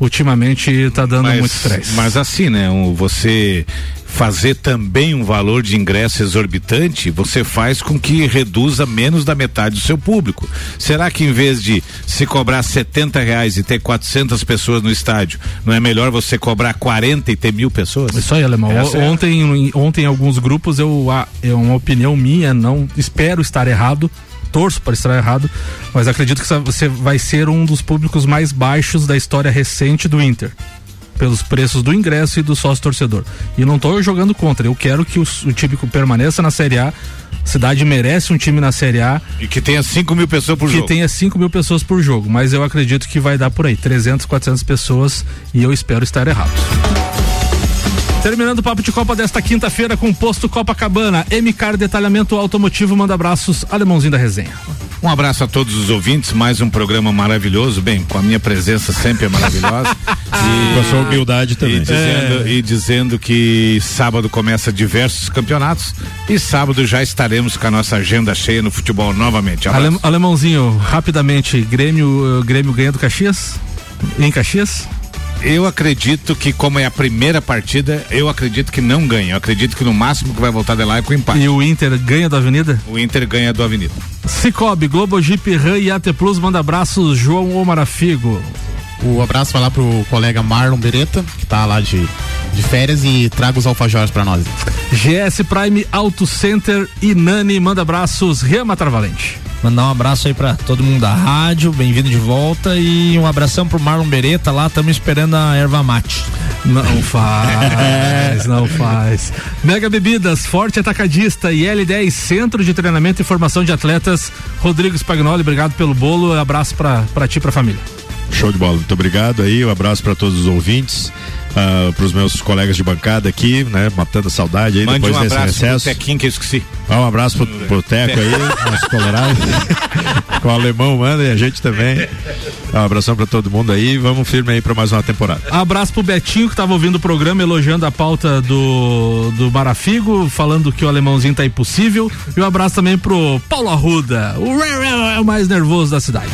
ultimamente está dando muito estresse. Mas assim, né? um- você fazer também um valor de ingresso exorbitante, você faz com que reduza menos da metade do seu público. Será que em vez de se cobrar 70 reais e ter 400 pessoas no estádio, não é melhor você cobrar 40 e ter mil pessoas? Isso aí, Alemão. Essa é- Ontem, ontem, em alguns grupos, eu, é uma opinião minha, não espero estar errado, torço para estar errado, mas acredito que você vai ser um dos públicos mais baixos da história recente do Inter. Pelos preços do ingresso e do sócio torcedor. E não estou jogando contra. Eu quero que o, o time permaneça na Série A. A cidade merece um time na Série A. E que tenha 5 mil pessoas por que jogo. tenha 5 mil pessoas por jogo. Mas eu acredito que vai dar por aí 300, 400 pessoas. E eu espero estar errado. Terminando o papo de Copa desta quinta-feira com o posto Copacabana. MCAR Detalhamento Automotivo manda abraços, alemãozinho da resenha. Um abraço a todos os ouvintes, mais um programa maravilhoso, bem, com a minha presença sempre é maravilhosa. Com a sua humildade também. E dizendo, e dizendo que sábado começa diversos campeonatos e sábado já estaremos com a nossa agenda cheia no futebol novamente. Abraço. Ale, alemãozinho, rapidamente, Grêmio, eh, Grêmio ganha do Caxias? Em Caxias? Eu acredito que, como é a primeira partida, eu acredito que não ganha. Eu acredito que no máximo que vai voltar de lá é com empate. E o Inter ganha da Avenida? O Inter ganha do Avenida. Cicobi, Globo Jeep, RAM e AT Plus, manda abraços, João Omarafigo. O abraço vai lá pro colega Marlon Beretta, que tá lá de, de férias e traga os alfajores pra nós. GS Prime Auto Center e Nani, manda abraços, Rema Travalente. Mandar um abraço aí pra todo mundo da rádio, bem-vindo de volta e um abração pro Marlon Beretta lá, estamos esperando a erva mate. Não faz, não faz. Mega Bebidas, Forte Atacadista e L10 Centro de Treinamento e Formação de Atletas. Rodrigo Spagnoli, obrigado pelo bolo. Abraço pra ti e pra família. Show de bola, muito obrigado aí, um abraço para todos os ouvintes, uh, para os meus colegas de bancada aqui, né, matando a saudade aí Mande depois um desse abraço pro recesso. Tequinho que eu esqueci. Ah, um abraço pro, pro Teco aí, nosso colorado, com o alemão manda e a gente também. Um abração para todo mundo aí, vamos firme aí para mais uma temporada. Abraço pro Betinho que tava ouvindo o programa, elogiando a pauta do, do Marafigo, falando que o alemãozinho tá impossível. E um abraço também pro Paulo Arruda, o, o mais nervoso da cidade.